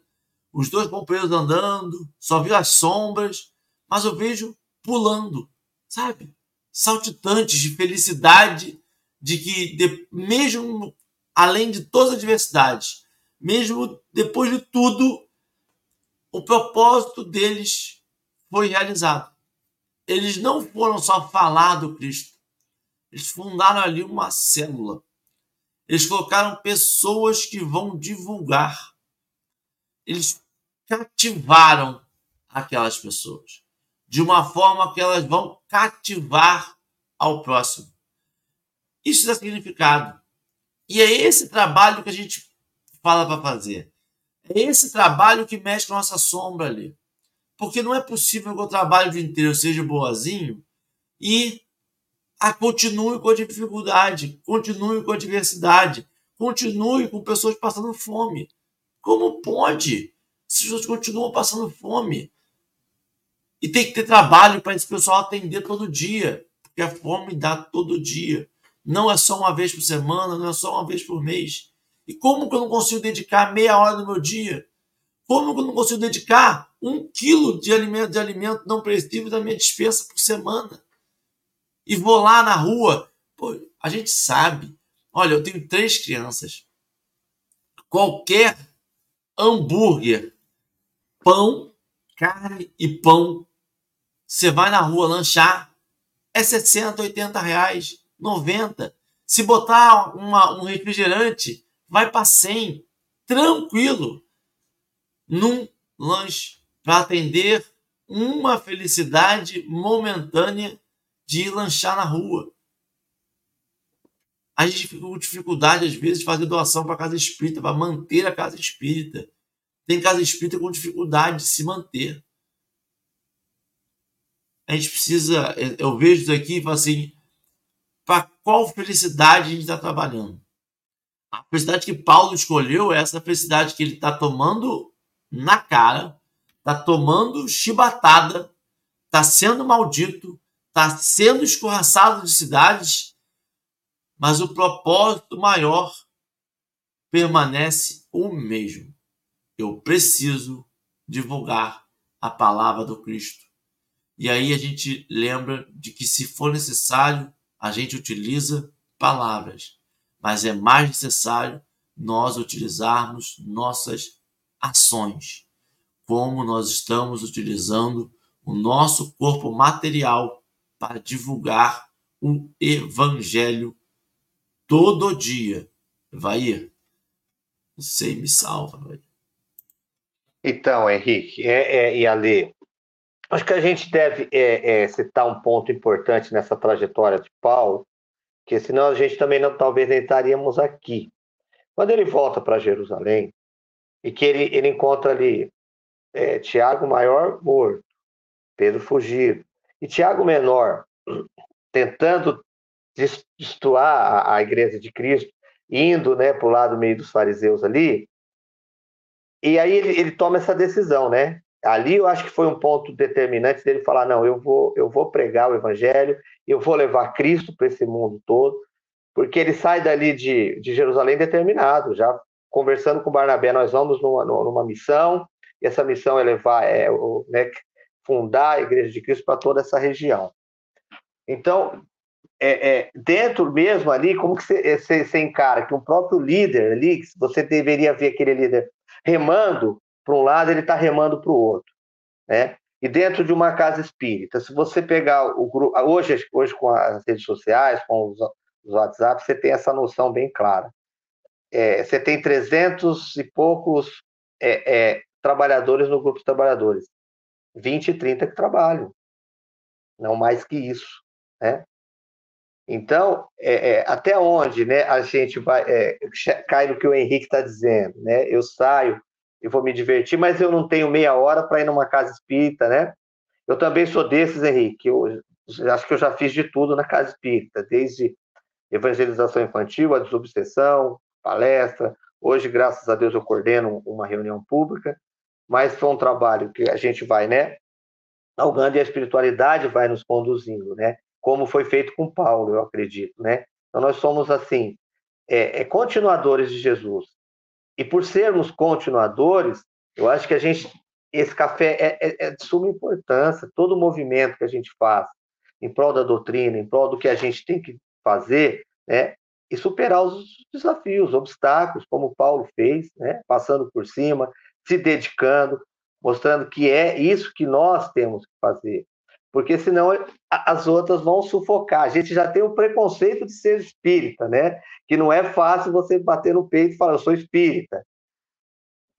Os dois companheiros andando, só vi as sombras, mas eu vejo pulando, sabe? Saltitantes de felicidade, de que de, mesmo além de todas as adversidades, mesmo depois de tudo, o propósito deles foi realizado. Eles não foram só falar do Cristo, eles fundaram ali uma célula. Eles colocaram pessoas que vão divulgar. Eles cativaram aquelas pessoas de uma forma que elas vão cativar ao próximo. Isso dá significado. E é esse trabalho que a gente fala para fazer. É esse trabalho que mexe com a nossa sombra ali. Porque não é possível que o trabalho de inteiro seja boazinho e a continue com a dificuldade, continue com a diversidade, continue com pessoas passando fome. Como pode? As pessoas continuam passando fome. E tem que ter trabalho para esse pessoal atender todo dia, porque a fome dá todo dia. Não é só uma vez por semana, não é só uma vez por mês. E como que eu não consigo dedicar meia hora do meu dia? Como que eu não consigo dedicar um quilo de alimento, de alimento não perecível da minha dispensa por semana? E vou lá na rua. Pô, a gente sabe. Olha, eu tenho três crianças. Qualquer hambúrguer, pão, carne e pão, você vai na rua lanchar, é 60, 80 reais, 90. Se botar uma, um refrigerante, vai para 100, tranquilo, num lanche, para atender uma felicidade momentânea de ir lanchar na rua. A gente fica com dificuldade, às vezes, de fazer doação para casa espírita, para manter a casa espírita. Tem casa espírita com dificuldade de se manter. A gente precisa, eu vejo isso aqui e falo assim, qual felicidade a gente está trabalhando? A felicidade que Paulo escolheu é essa felicidade que ele está tomando na cara, está tomando chibatada, está sendo maldito, está sendo escorraçado de cidades, mas o propósito maior permanece o mesmo. Eu preciso divulgar a palavra do Cristo. E aí a gente lembra de que, se for necessário, a gente utiliza palavras, mas é mais necessário nós utilizarmos nossas ações, como nós estamos utilizando o nosso corpo material para divulgar o evangelho todo dia. Vai, você me salva, vai. Então, Henrique é, é, e Ale, acho que a gente deve é, é, citar um ponto importante nessa trajetória de Paulo, que senão a gente também não, talvez nem estaríamos aqui. Quando ele volta para Jerusalém, e que ele, ele encontra ali é, Tiago maior morto, Pedro fugido, e Tiago menor tentando destoar a, a igreja de Cristo, indo né, para o lado meio dos fariseus ali, e aí ele, ele toma essa decisão, né? Ali eu acho que foi um ponto determinante dele falar: não, eu vou, eu vou pregar o evangelho, eu vou levar Cristo para esse mundo todo, porque ele sai dali de, de Jerusalém determinado, já conversando com Barnabé, nós vamos numa, numa missão, e essa missão é levar, é, o, né, fundar a Igreja de Cristo para toda essa região. Então, é, é, dentro mesmo ali, como que você, encara que um próprio líder ali, que você deveria ver aquele líder remando para um lado, ele está remando para o outro, né? E dentro de uma casa espírita, se você pegar o grupo, hoje, hoje com as redes sociais, com os, os WhatsApp, você tem essa noção bem clara. É, você tem 300 e poucos é, é, trabalhadores no grupo de trabalhadores, 20 e 30 que trabalham, não mais que isso, né? Então, é, é, até onde né, a gente vai é, cai no que o Henrique está dizendo, né? Eu saio e vou me divertir, mas eu não tenho meia hora para ir numa casa espírita, né? Eu também sou desses, Henrique. Eu acho que eu já fiz de tudo na casa espírita, desde evangelização infantil, a desobsessão, palestra. Hoje, graças a Deus, eu coordeno uma reunião pública, mas foi um trabalho que a gente vai, né? Algando e a espiritualidade vai nos conduzindo, né? como foi feito com Paulo, eu acredito, né? Então nós somos assim, é, é, continuadores de Jesus. E por sermos continuadores, eu acho que a gente, esse café é, é, é de suma importância. Todo o movimento que a gente faz em prol da doutrina, em prol do que a gente tem que fazer, né? E superar os desafios, obstáculos, como Paulo fez, né? Passando por cima, se dedicando, mostrando que é isso que nós temos que fazer porque senão as outras vão sufocar. A gente já tem o preconceito de ser espírita, né? Que não é fácil você bater no peito e falar, eu sou espírita.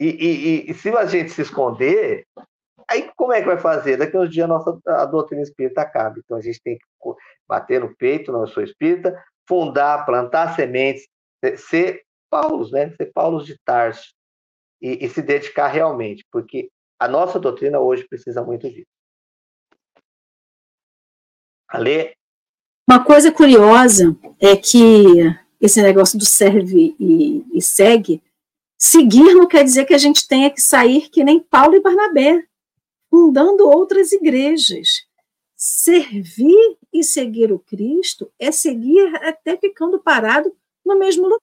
E, e, e se a gente se esconder, aí como é que vai fazer? Daqui a uns dias a nossa a doutrina espírita acaba. Então a gente tem que bater no peito, não, eu sou espírita, fundar, plantar sementes, ser Paulos, né? Ser Paulos de Tarso. E, e se dedicar realmente, porque a nossa doutrina hoje precisa muito disso. Ale? Uma coisa curiosa é que esse negócio do serve e, e segue, seguir não quer dizer que a gente tenha que sair que nem Paulo e Barnabé, fundando outras igrejas. Servir e seguir o Cristo é seguir até ficando parado no mesmo lugar.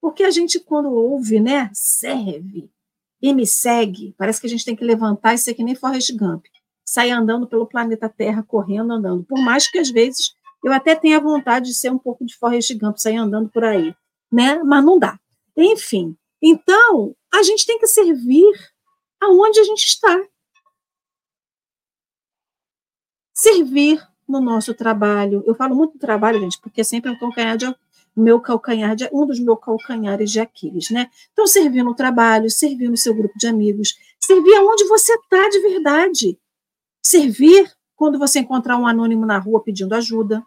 Porque a gente, quando ouve, né, serve e me segue, parece que a gente tem que levantar e ser que nem Forrest Gump sair andando pelo planeta Terra, correndo, andando. Por mais que às vezes eu até tenha vontade de ser um pouco de Forrest Gump, sair andando por aí, né? Mas não dá. Enfim, então a gente tem que servir aonde a gente está. Servir no nosso trabalho. Eu falo muito do trabalho, gente, porque sempre é um calcanhar de meu calcanhar de, um dos meus calcanhares de Aquiles, né? Então, servir no trabalho, servir no seu grupo de amigos, servir aonde você está de verdade. Servir quando você encontrar um anônimo na rua pedindo ajuda.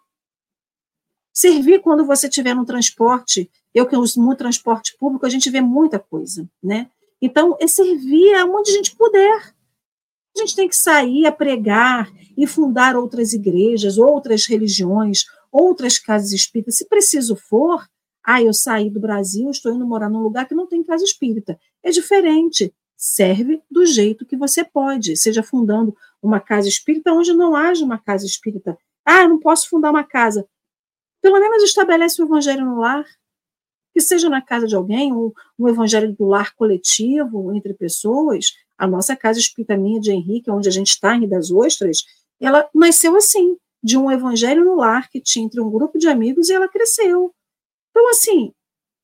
Servir quando você estiver no transporte. Eu que uso muito transporte público, a gente vê muita coisa, né? Então, é servir aonde a gente puder. A gente tem que sair a pregar e fundar outras igrejas, outras religiões, outras casas espíritas. Se preciso for, ah, eu saí do Brasil, estou indo morar num lugar que não tem casa espírita. É diferente serve do jeito que você pode, seja fundando uma casa espírita onde não haja uma casa espírita. Ah, não posso fundar uma casa. Pelo menos estabelece o evangelho no lar, que seja na casa de alguém, um, um evangelho do lar coletivo, entre pessoas, A nossa casa espírita minha de Henrique, onde a gente está, em das Ostras, ela nasceu assim, de um evangelho no lar que tinha entre um grupo de amigos e ela cresceu. Então, assim,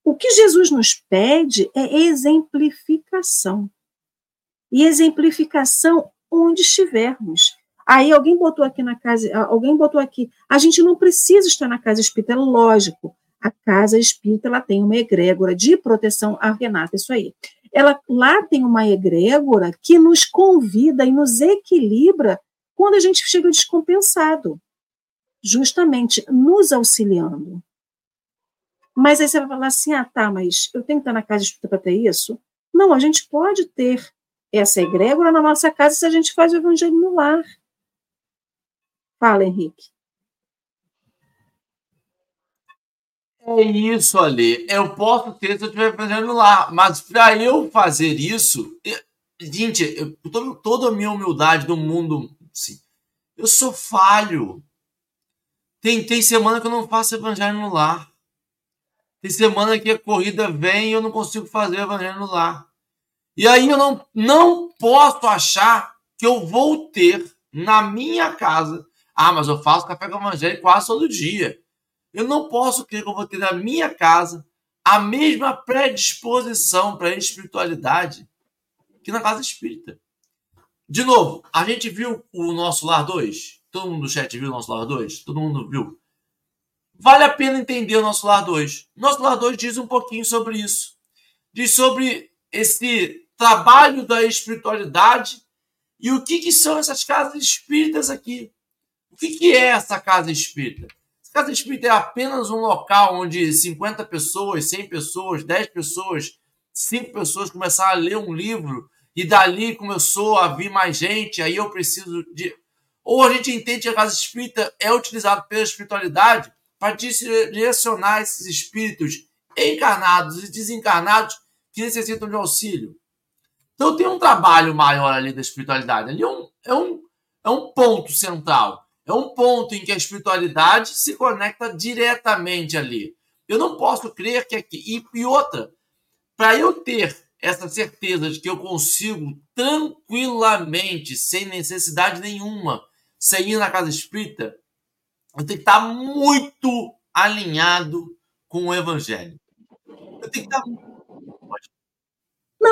o que Jesus nos pede é exemplificação. E exemplificação onde estivermos. Aí alguém botou aqui na casa, alguém botou aqui, a gente não precisa estar na casa espírita, é lógico. A casa espírita ela tem uma egrégora de proteção a Renata, isso aí. Ela lá tem uma egrégora que nos convida e nos equilibra quando a gente chega descompensado, justamente nos auxiliando. Mas aí você vai falar assim: ah, tá, mas eu tenho que estar na casa espírita para ter isso? Não, a gente pode ter essa egrégora na nossa casa se a gente faz o evangelho no lar. Fala, Henrique. É isso, ali. Eu posso ter se eu estiver fazendo lá, mas para eu fazer isso, eu, gente, eu, todo, toda a minha humildade do mundo, assim, eu sou falho. Tem, tem semana que eu não faço evangelho no lar. Tem semana que a corrida vem e eu não consigo fazer evangelho no lar. E aí eu não, não posso achar que eu vou ter na minha casa. Ah, mas eu faço café com evangelho quase todo dia. Eu não posso crer que eu vou ter na minha casa a mesma predisposição para a espiritualidade que na casa espírita. De novo, a gente viu o nosso Lar 2? Todo mundo no chat viu o nosso Lar 2? Todo mundo viu? Vale a pena entender o nosso Lar 2. Nosso Lar 2 diz um pouquinho sobre isso. Diz sobre esse trabalho da espiritualidade e o que, que são essas casas espíritas aqui. O que, que é essa casa espírita? Essa casa espírita é apenas um local onde 50 pessoas, 100 pessoas, 10 pessoas, 5 pessoas começaram a ler um livro e dali começou a vir mais gente, aí eu preciso de. Ou a gente entende que a casa espírita é utilizada pela espiritualidade para direcionar esses espíritos encarnados e desencarnados que necessitam de auxílio. Então tem um trabalho maior ali da espiritualidade. Ali é um, é um, é um ponto central. É um ponto em que a espiritualidade se conecta diretamente ali. Eu não posso crer que aqui. E, e outra, para eu ter essa certeza de que eu consigo tranquilamente, sem necessidade nenhuma, sair na casa espírita, eu tenho que estar muito alinhado com o evangelho. Eu tenho que estar.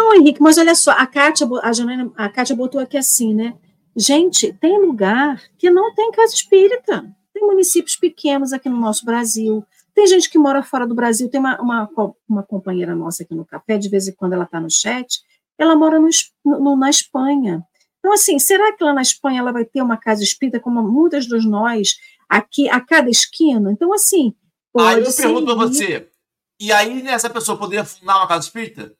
Não, Henrique, mas olha só, a Kátia, a, Janaina, a Kátia botou aqui assim, né? Gente, tem lugar que não tem casa espírita. Tem municípios pequenos aqui no nosso Brasil, tem gente que mora fora do Brasil, tem uma, uma, uma companheira nossa aqui no café, de vez em quando ela está no chat, ela mora no, no, na Espanha. Então, assim, será que lá na Espanha ela vai ter uma casa espírita, como muitas dos nós, aqui a cada esquina? Então, assim. Aí eu pergunto para você, e aí essa pessoa poderia fundar uma casa espírita?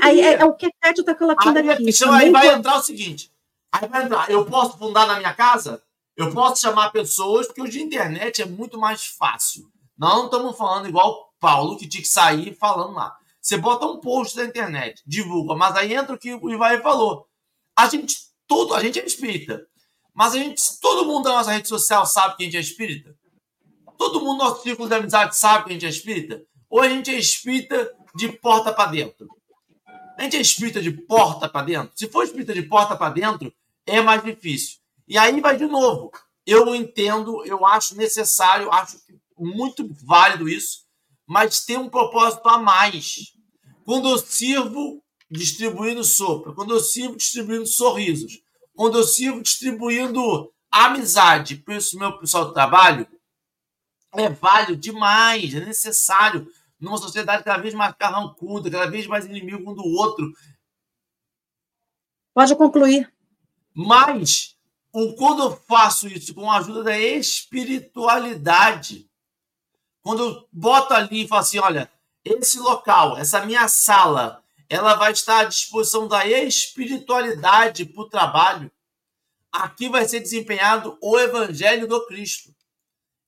Aí é, é, o que a Cátia está colocando aí, aqui. Então, aí vai entrar o seguinte: aí vai entrar, eu posso fundar na minha casa? Eu posso chamar pessoas, porque hoje a internet é muito mais fácil. Não estamos falando igual o Paulo, que tinha que sair falando lá. Você bota um post na internet, divulga, mas aí entra o que o Ivaí falou. A gente, todo, a gente é espírita. Mas a gente, todo mundo da nossa rede social sabe que a gente é espírita? Todo mundo no nosso círculo de amizade sabe que a gente é espírita? Ou a gente é espírita de porta para dentro? A gente é espírita de porta para dentro? Se for espírita de porta para dentro, é mais difícil. E aí vai de novo. Eu entendo, eu acho necessário, acho muito válido isso, mas tem um propósito a mais. Quando eu sirvo distribuindo sopa, quando eu sirvo distribuindo sorrisos, quando eu sirvo distribuindo amizade para esse meu pessoal do trabalho, é válido demais, é necessário numa sociedade cada vez mais carrancuda, cada vez mais inimigo um do outro. Pode concluir. Mas quando eu faço isso com a ajuda da espiritualidade, quando eu boto ali e falo assim, olha, esse local, essa minha sala, ela vai estar à disposição da espiritualidade para o trabalho. Aqui vai ser desempenhado o Evangelho do Cristo.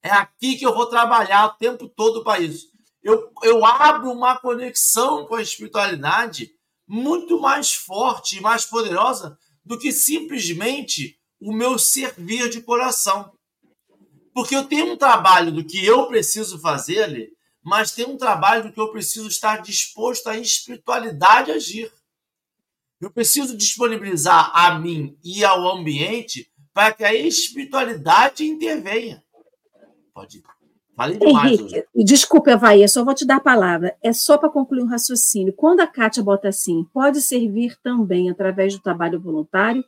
É aqui que eu vou trabalhar o tempo todo para isso. Eu, eu abro uma conexão com a espiritualidade muito mais forte e mais poderosa do que simplesmente o meu servir de coração. Porque eu tenho um trabalho do que eu preciso fazer ali, mas tem um trabalho do que eu preciso estar disposto à espiritualidade agir. Eu preciso disponibilizar a mim e ao ambiente para que a espiritualidade intervenha. Pode ir. Falei demais. Henrique, hoje. desculpa, Evaí, só vou te dar a palavra. É só para concluir um raciocínio. Quando a Kátia bota assim, pode servir também através do trabalho voluntário,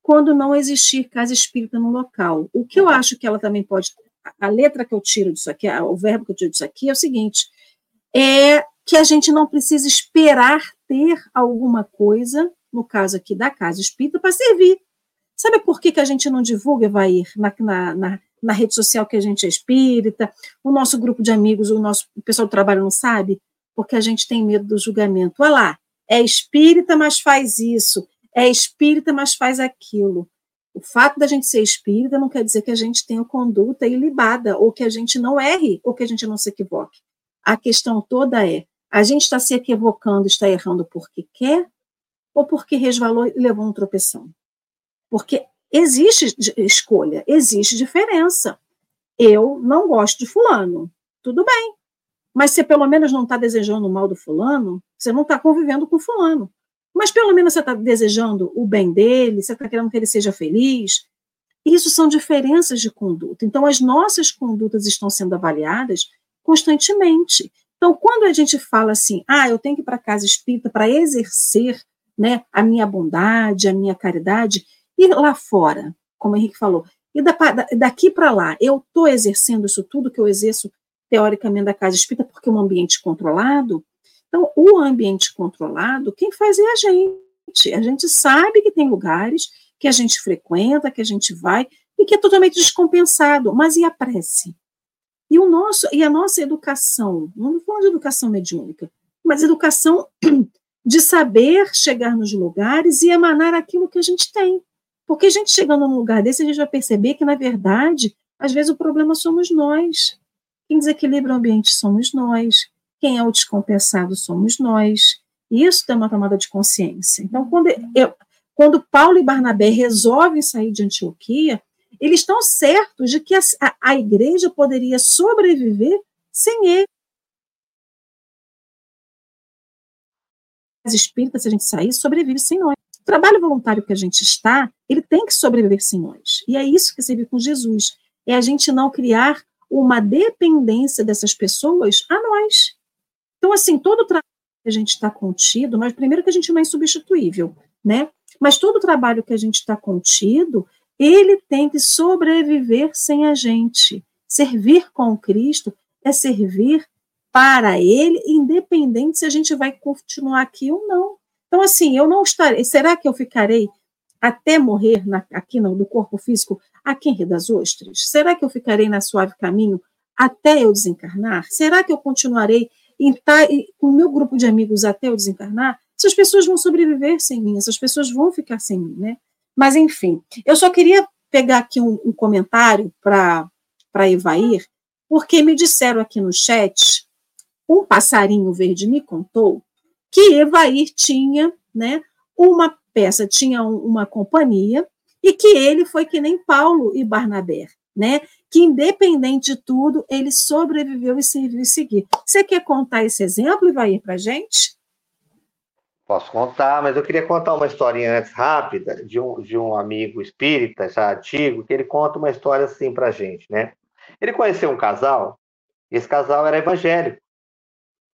quando não existir casa espírita no local. O que eu acho que ela também pode. A letra que eu tiro disso aqui, o verbo que eu tiro disso aqui é o seguinte: é que a gente não precisa esperar ter alguma coisa, no caso aqui da casa espírita, para servir. Sabe por que, que a gente não divulga, Evair, na, na, na, na, rede social que a gente é espírita? O nosso grupo de amigos, o nosso o pessoal do trabalho não sabe? Porque a gente tem medo do julgamento. Olha lá, é espírita, mas faz isso. É espírita, mas faz aquilo. O fato da gente ser espírita não quer dizer que a gente tenha conduta ilibada, ou que a gente não erre, ou que a gente não se equivoque. A questão toda é: a gente está se equivocando, está errando porque quer, ou porque resvalou e levou um tropeção? Porque existe escolha, existe diferença. Eu não gosto de fulano, tudo bem. Mas você pelo menos não está desejando o mal do fulano, você não está convivendo com fulano. Mas pelo menos você está desejando o bem dele, você está querendo que ele seja feliz. Isso são diferenças de conduta. Então, as nossas condutas estão sendo avaliadas constantemente. Então, quando a gente fala assim, ah, eu tenho que ir para a casa espírita para exercer né, a minha bondade, a minha caridade, e lá fora, como o Henrique falou, e da, daqui para lá, eu estou exercendo isso tudo que eu exerço teoricamente da casa espírita porque é um ambiente controlado. Então, o ambiente controlado, quem faz é a gente. A gente sabe que tem lugares que a gente frequenta, que a gente vai, e que é totalmente descompensado. Mas e a prece? E, o nosso, e a nossa educação? Não estou falando de educação mediúnica, mas educação de saber chegar nos lugares e emanar aquilo que a gente tem. Porque a gente chegando num lugar desse, a gente vai perceber que, na verdade, às vezes o problema somos nós. Quem desequilibra o ambiente somos nós. Quem é o descompensado somos nós. Isso tem uma tomada de consciência. Então, quando, eu, quando Paulo e Barnabé resolvem sair de Antioquia, eles estão certos de que a, a, a igreja poderia sobreviver sem ele. As espíritas, se a gente sair, sobrevive sem nós. O trabalho voluntário que a gente está, ele tem que sobreviver sem nós. E é isso que serve com Jesus. É a gente não criar uma dependência dessas pessoas a nós. Então, assim, todo o trabalho que a gente está contido, nós, primeiro que a gente não é insubstituível, né? Mas todo o trabalho que a gente está contido, ele tem que sobreviver sem a gente. Servir com Cristo é servir para Ele, independente se a gente vai continuar aqui ou não. Então, assim, eu não estarei. Será que eu ficarei até morrer na, aqui no, no corpo físico, aqui em Rio das Ostras? Será que eu ficarei na suave caminho até eu desencarnar? Será que eu continuarei em, tá, com o meu grupo de amigos até eu desencarnar? Essas pessoas vão sobreviver sem mim, essas pessoas vão ficar sem mim, né? Mas, enfim, eu só queria pegar aqui um, um comentário para Evair, porque me disseram aqui no chat, um passarinho verde me contou que Evair tinha né, uma peça, tinha um, uma companhia, e que ele foi que nem Paulo e Barnabé, né? Que independente de tudo, ele sobreviveu e serviu e seguir. Você quer contar esse exemplo, Evair, para gente? Posso contar, mas eu queria contar uma historinha antes rápida de um, de um amigo espírita, já antigo, que ele conta uma história assim para gente, né? Ele conheceu um casal, e esse casal era evangélico.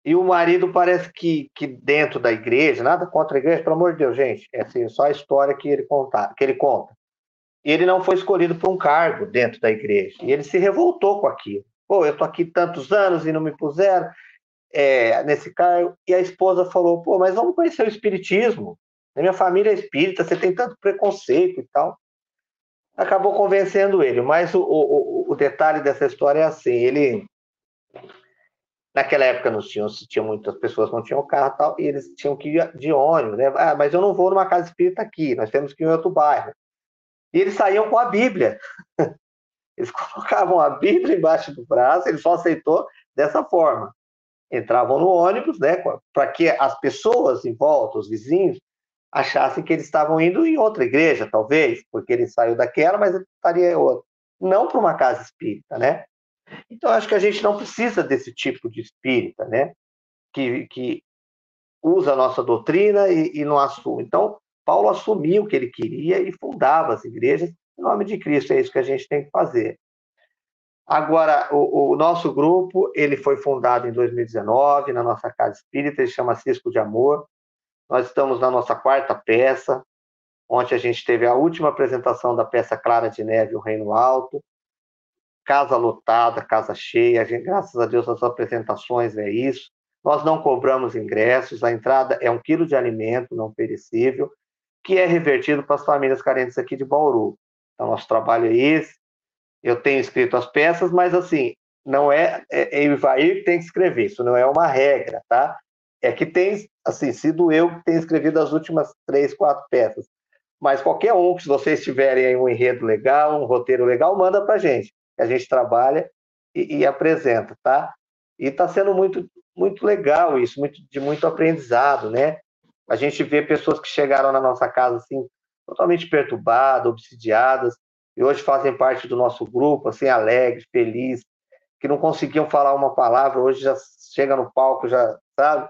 E o marido parece que, que dentro da igreja, nada contra a igreja, pelo amor de Deus, gente, é assim, só a história que ele, conta, que ele conta. Ele não foi escolhido para um cargo dentro da igreja. E ele se revoltou com aquilo. Pô, eu tô aqui tantos anos e não me puseram é, nesse cargo. E a esposa falou, pô, mas vamos conhecer o espiritismo. Na minha família é espírita, você tem tanto preconceito e tal. Acabou convencendo ele. Mas o, o, o detalhe dessa história é assim, ele Naquela época não tinham, tinha muitas pessoas não tinham carro e tal, e eles tinham que ir de ônibus, né? Ah, mas eu não vou numa casa espírita aqui, nós temos que ir em outro bairro. E eles saíam com a Bíblia. Eles colocavam a Bíblia embaixo do braço, ele só aceitou dessa forma. Entravam no ônibus, né, para que as pessoas em volta, os vizinhos, achassem que eles estavam indo em outra igreja, talvez, porque ele saiu daquela, mas ele estaria em outra. Não para uma casa espírita, né? Então, acho que a gente não precisa desse tipo de espírita, né? Que, que usa a nossa doutrina e, e não assume. Então, Paulo assumiu o que ele queria e fundava as igrejas em nome de Cristo. É isso que a gente tem que fazer. Agora, o, o, nosso grupo, ele foi fundado em 2019, na nossa casa espírita, ele chama Cisco de Amor. Nós estamos na nossa quarta peça. Ontem a gente teve a última apresentação da peça Clara de Neve, O Reino Alto. Casa lotada, casa cheia. Gente, graças a Deus, as apresentações é isso. Nós não cobramos ingressos, a entrada é um quilo de alimento não perecível, que é revertido para as famílias carentes aqui de Bauru. Então, nosso trabalho é esse eu tenho escrito as peças, mas assim, não é, é, é Ivair que tem que escrever, isso não é uma regra, tá? É que tem, assim, sido eu que tenho escrevido as últimas três, quatro peças. Mas qualquer um, se vocês tiverem aí um enredo legal, um roteiro legal, manda pra gente. A gente trabalha e, e apresenta, tá? E está sendo muito, muito legal isso, muito, de muito aprendizado, né? A gente vê pessoas que chegaram na nossa casa, assim, totalmente perturbadas, obsidiadas, e hoje fazem parte do nosso grupo, assim, alegres, felizes, que não conseguiam falar uma palavra, hoje já chega no palco, já sabe?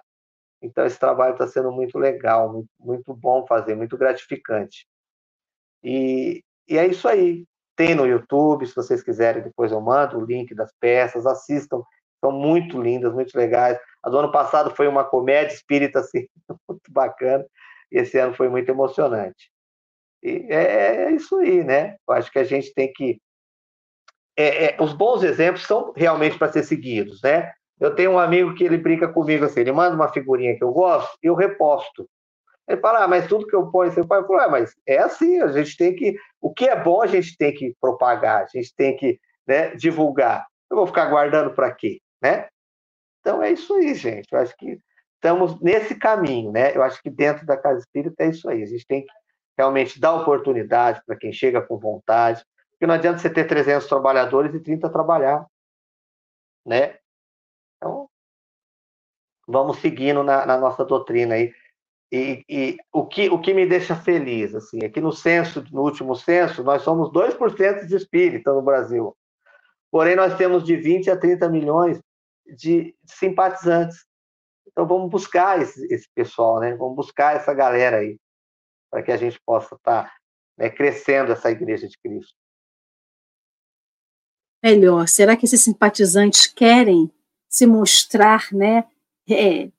Então esse trabalho está sendo muito legal, muito, muito, bom fazer, muito gratificante. E, e é isso aí. Tem no YouTube, se vocês quiserem, depois eu mando o link das peças, assistam, são muito lindas, muito legais. A do ano passado foi uma comédia espírita, assim, muito bacana, e esse ano foi muito emocionante. E é, é isso aí, né? Eu acho que a gente tem que. É, é, os bons exemplos são realmente para ser seguidos, né? Eu tenho um amigo que ele brinca comigo assim, ele manda uma figurinha que eu gosto, eu reposto. Ele fala, ah, mas tudo que eu ponho, você fala, ah, mas é assim, a gente tem que. O que é bom a gente tem que propagar, a gente tem que né, divulgar. Eu vou ficar guardando para quê? Né? Então é isso aí, gente. Eu acho que estamos nesse caminho, né? Eu acho que dentro da Casa Espírita é isso aí. A gente tem que realmente dar oportunidade para quem chega com vontade, porque não adianta você ter 300 trabalhadores e 30 trabalhar, né? Então, vamos seguindo na, na nossa doutrina aí. E, e, o, que, o que me deixa feliz, assim, é que no censo, no último censo, nós somos 2% de espírita no Brasil. Porém, nós temos de 20 a 30 milhões de simpatizantes. Então, vamos buscar esse, esse pessoal, né? Vamos buscar essa galera aí para que a gente possa estar tá, né, crescendo essa Igreja de Cristo. Melhor, será que esses simpatizantes querem se mostrar né, é,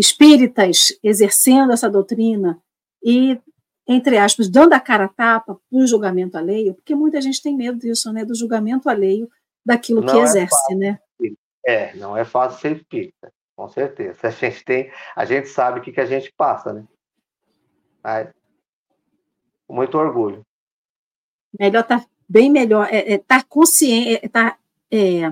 espíritas exercendo essa doutrina e, entre aspas, dando a cara a tapa para o julgamento alheio? Porque muita gente tem medo disso, né, do julgamento alheio daquilo não que é exerce, fácil, né? É, não é fácil ser espírita, com certeza. A gente tem, a gente sabe o que, que a gente passa, né? Mas com muito orgulho. Melhor tá bem melhor, é, é tá consciente, é, tá, é,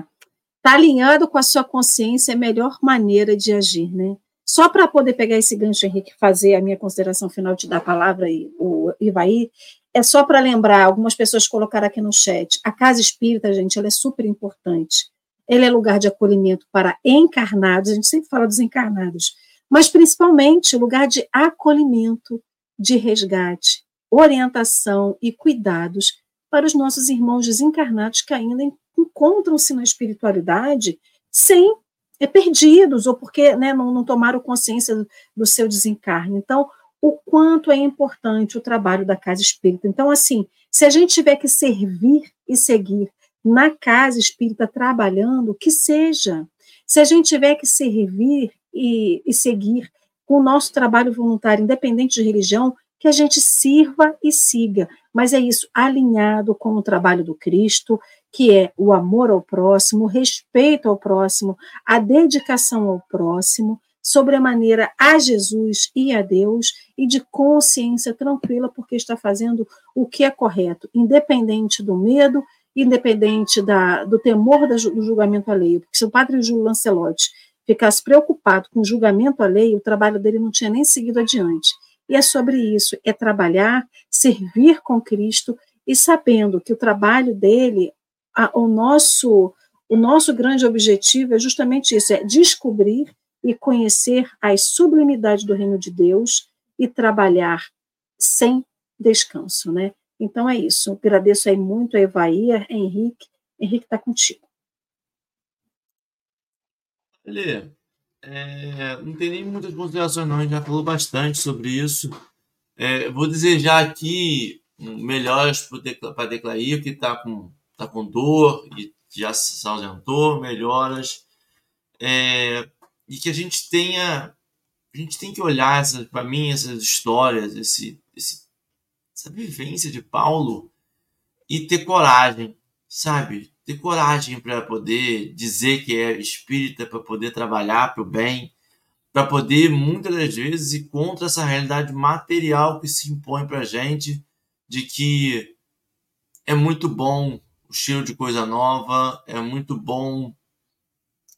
tá alinhado com a sua consciência é a melhor maneira de agir, né? Só para poder pegar esse gancho, Henrique, fazer a minha consideração final, te dar a palavra e o Ivaí, é só para lembrar, algumas pessoas colocaram aqui no chat, a casa espírita, gente, ela é super importante. Ela é lugar de acolhimento para encarnados, a gente sempre fala dos encarnados, mas principalmente lugar de acolhimento, de resgate, orientação e cuidados para os nossos irmãos desencarnados que ainda encontram-se na espiritualidade sem é, perdidos ou porque né, não, não tomaram consciência do, seu desencarne. Então, o quanto é importante o trabalho da casa espírita. Então, assim, se a gente tiver que servir e seguir na casa espírita trabalhando, que seja. Se a gente tiver que servir e, e seguir com o nosso trabalho voluntário, independente de religião, que a gente sirva e siga, mas é isso, alinhado com o trabalho do Cristo, que é o amor ao próximo, o respeito ao próximo, a dedicação ao próximo, sobremaneira a Jesus e a Deus, e de consciência tranquila, porque está fazendo o que é correto, independente do medo, independente da, do temor do julgamento alheio. Porque se o padre Júlio Lancelotti ficasse preocupado com o julgamento alheio, o trabalho dele não tinha nem seguido adiante. E é sobre isso, é trabalhar, servir com Cristo e sabendo que o trabalho dele, a, o nosso o nosso grande objetivo é justamente isso, é descobrir e conhecer as sublimidades do reino de Deus e trabalhar sem descanso, né? Então é isso. Agradeço aí muito a Evair, Henrique. Henrique está contigo. Ele é, não tem nem muitas considerações, não. A gente já falou bastante sobre isso. É, vou desejar aqui melhoras para a Declair, que está com, tá com dor e já se ausentou, melhoras. É, e que a gente tenha. A gente tem que olhar, para mim, essas histórias, esse, esse, essa vivência de Paulo e ter coragem, sabe? Ter coragem para poder dizer que é espírita, para poder trabalhar para o bem, para poder, muitas das vezes, ir contra essa realidade material que se impõe para a gente, de que é muito bom o cheiro de coisa nova, é muito bom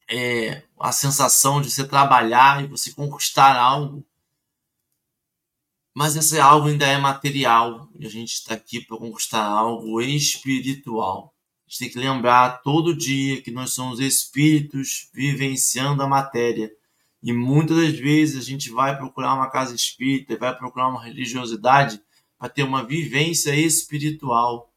é, a sensação de você trabalhar e você conquistar algo. Mas esse algo ainda é material e a gente está aqui para conquistar algo espiritual. A gente tem que lembrar todo dia que nós somos espíritos vivenciando a matéria e muitas das vezes a gente vai procurar uma casa espírita, vai procurar uma religiosidade para ter uma vivência espiritual.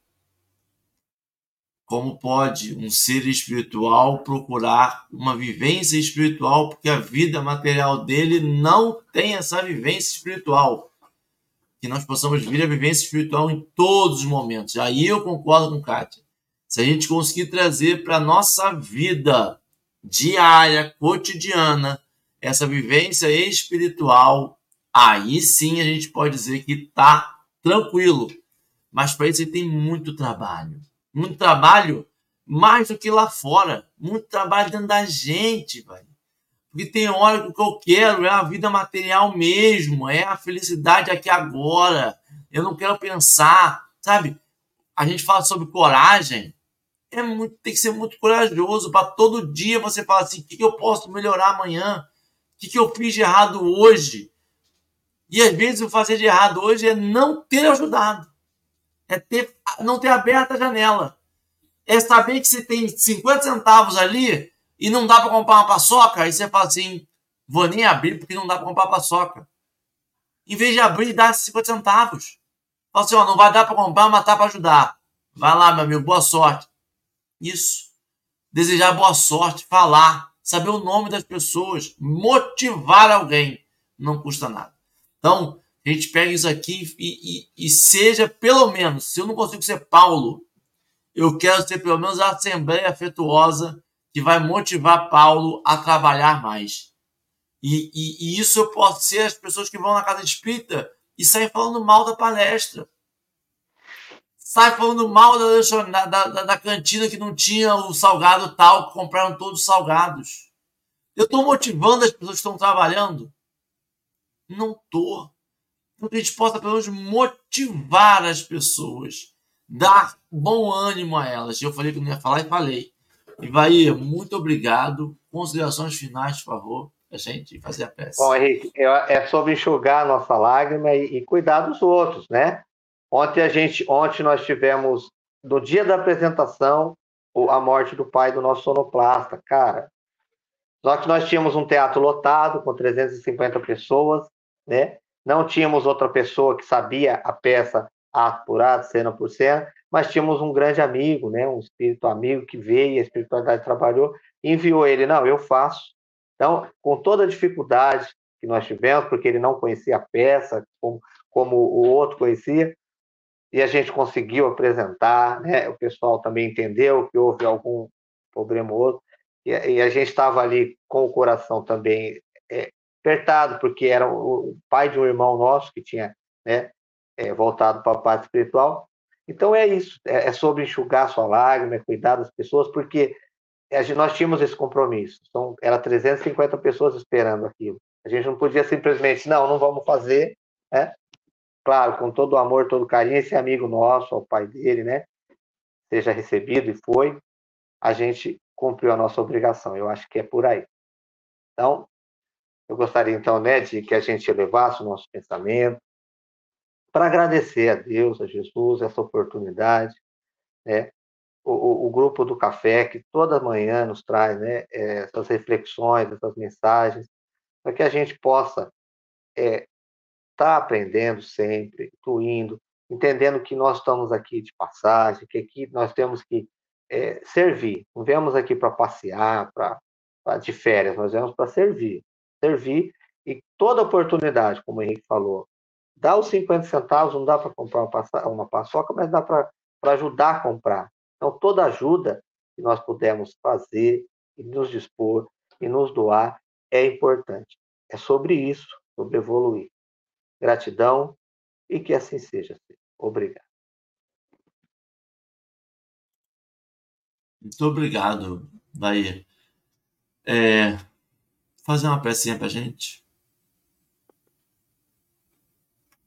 Como pode um ser espiritual procurar uma vivência espiritual porque a vida material dele não tem essa vivência espiritual? Que nós possamos vir a vivência espiritual em todos os momentos. Aí eu concordo com Kátia. Se a gente conseguir trazer para a nossa vida diária, cotidiana, essa vivência espiritual, aí sim a gente pode dizer que está tranquilo. Mas para isso tem muito trabalho. Muito trabalho mais do que lá fora. Muito trabalho dentro da gente, velho. Porque tem hora que o que eu quero é a vida material mesmo, é a felicidade aqui agora. Eu não quero pensar, sabe? A gente fala sobre coragem. É muito, tem que ser muito corajoso para todo dia você falar assim: o que eu posso melhorar amanhã? O que, que eu fiz de errado hoje? E às vezes o fazer de errado hoje é não ter ajudado. É ter, não ter aberto a janela. É saber que você tem 50 centavos ali e não dá para comprar uma paçoca, aí você fala assim: vou nem abrir porque não dá para comprar paçoca. Em vez de abrir dar 50 centavos. Fala assim: ó, não vai dar para comprar, mas tá para ajudar. Vai lá, meu amigo, boa sorte. Isso. Desejar boa sorte, falar saber o nome das pessoas, motivar alguém, não custa nada. Então, a gente pega isso aqui e, e, e, seja pelo menos, se eu não consigo ser Paulo, eu quero ser pelo menos a assembleia afetuosa que vai motivar Paulo a trabalhar mais. E, e, e isso eu posso ser as pessoas que vão na casa espírita e saem falando mal da palestra sai falando mal da, da, da, da, cantina que não tinha o salgado tal, que compraram todos salgados. Eu estou motivando as pessoas que estão trabalhando? Não estou. Então que a gente possa, pelo menos, motivar as pessoas, dar bom ânimo a elas. Eu falei que não ia falar e falei. Vai, muito obrigado. Considerações finais, por favor, a gente fazer a peça. Bom, Henrique, é sobre enxugar a nossa lágrima e, e cuidar dos outros, né? Ontem a gente, ontem nós tivemos no dia da apresentação a morte do pai do nosso sonoplasta, cara. Só que nós tínhamos um teatro lotado com 350 pessoas, né? Não tínhamos outra pessoa que sabia a peça ato por ato, cena por cena, mas tínhamos um grande amigo, né? Um espírito amigo que veio, a espiritualidade trabalhou, enviou ele, não, eu faço. Então, com toda a dificuldade que nós tivemos, porque ele não conhecia a peça como, como o outro conhecia, e a gente conseguiu apresentar, né? o pessoal também entendeu que houve algum problema ou outro, e, e a gente estava ali com o coração também é, apertado, porque era o pai de um irmão nosso que tinha né, é, voltado para a parte espiritual. Então é isso, é, é sobre enxugar sua lágrima, é cuidar das pessoas, porque nós tínhamos esse compromisso. Então, era 350 pessoas esperando aquilo. A gente não podia simplesmente, não, não vamos fazer, né? claro, com todo o amor, todo o carinho, esse amigo nosso, o pai dele, né, seja recebido e foi, a gente cumpriu a nossa obrigação. Eu acho que é por aí. Então, eu gostaria então, né, de que a gente elevasse o nosso pensamento para agradecer a Deus, a Jesus, essa oportunidade, né, o, o, grupo do café que toda manhã nos traz, né, essas reflexões, essas mensagens, para que a gente possa é, está aprendendo sempre, fluindo, entendendo que nós estamos aqui de passagem, que aqui nós temos que é, servir. Não viemos aqui para passear, para de férias, nós viemos para servir. Servir e toda oportunidade, como o Henrique falou, dá os 50 centavos, não dá para comprar uma, paçoca, mas dá para ajudar a comprar. Então, toda ajuda que nós pudermos fazer e nos dispor e nos doar é importante. É sobre isso, sobre evoluir. Gratidão e que assim seja. Obrigado. Muito obrigado, Bahia. É, fazer uma pecinha para gente.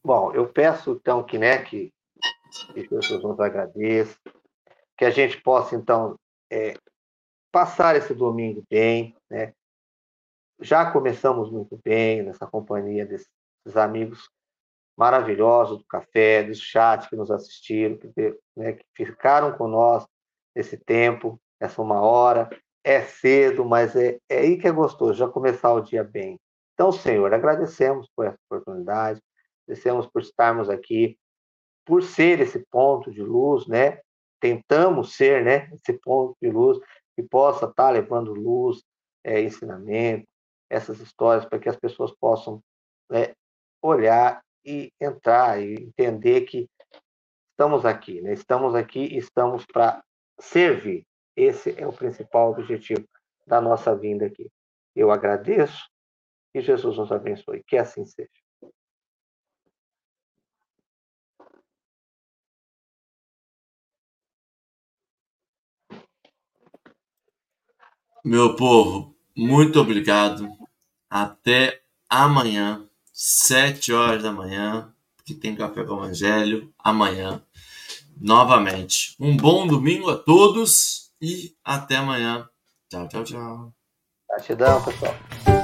Bom, eu peço então que, né, que, que Jesus nos agradeça, que a gente possa então é, passar esse domingo bem, né? Já começamos muito bem nessa companhia desses amigos maravilhosos do café, do chat que nos assistiram, que, né, que ficaram nós esse tempo, essa uma hora. É cedo, mas é, é aí que é gostoso, já começar o dia bem. Então, Senhor, agradecemos por essa oportunidade, agradecemos por estarmos aqui, por ser esse ponto de luz, né? Tentamos ser, né? Esse ponto de luz que possa estar levando luz, é, ensinamento, essas histórias para que as pessoas possam né, olhar e entrar e entender que estamos aqui, né? Estamos aqui e estamos para servir. Esse é o principal objetivo da nossa vinda aqui. Eu agradeço e Jesus nos abençoe. Que assim seja. Meu povo, muito obrigado. Até amanhã, sete horas da manhã, que tem café com o Evangelho. Amanhã novamente. Um bom domingo a todos e até amanhã. Tchau, tchau, tchau. Gratidão, pessoal.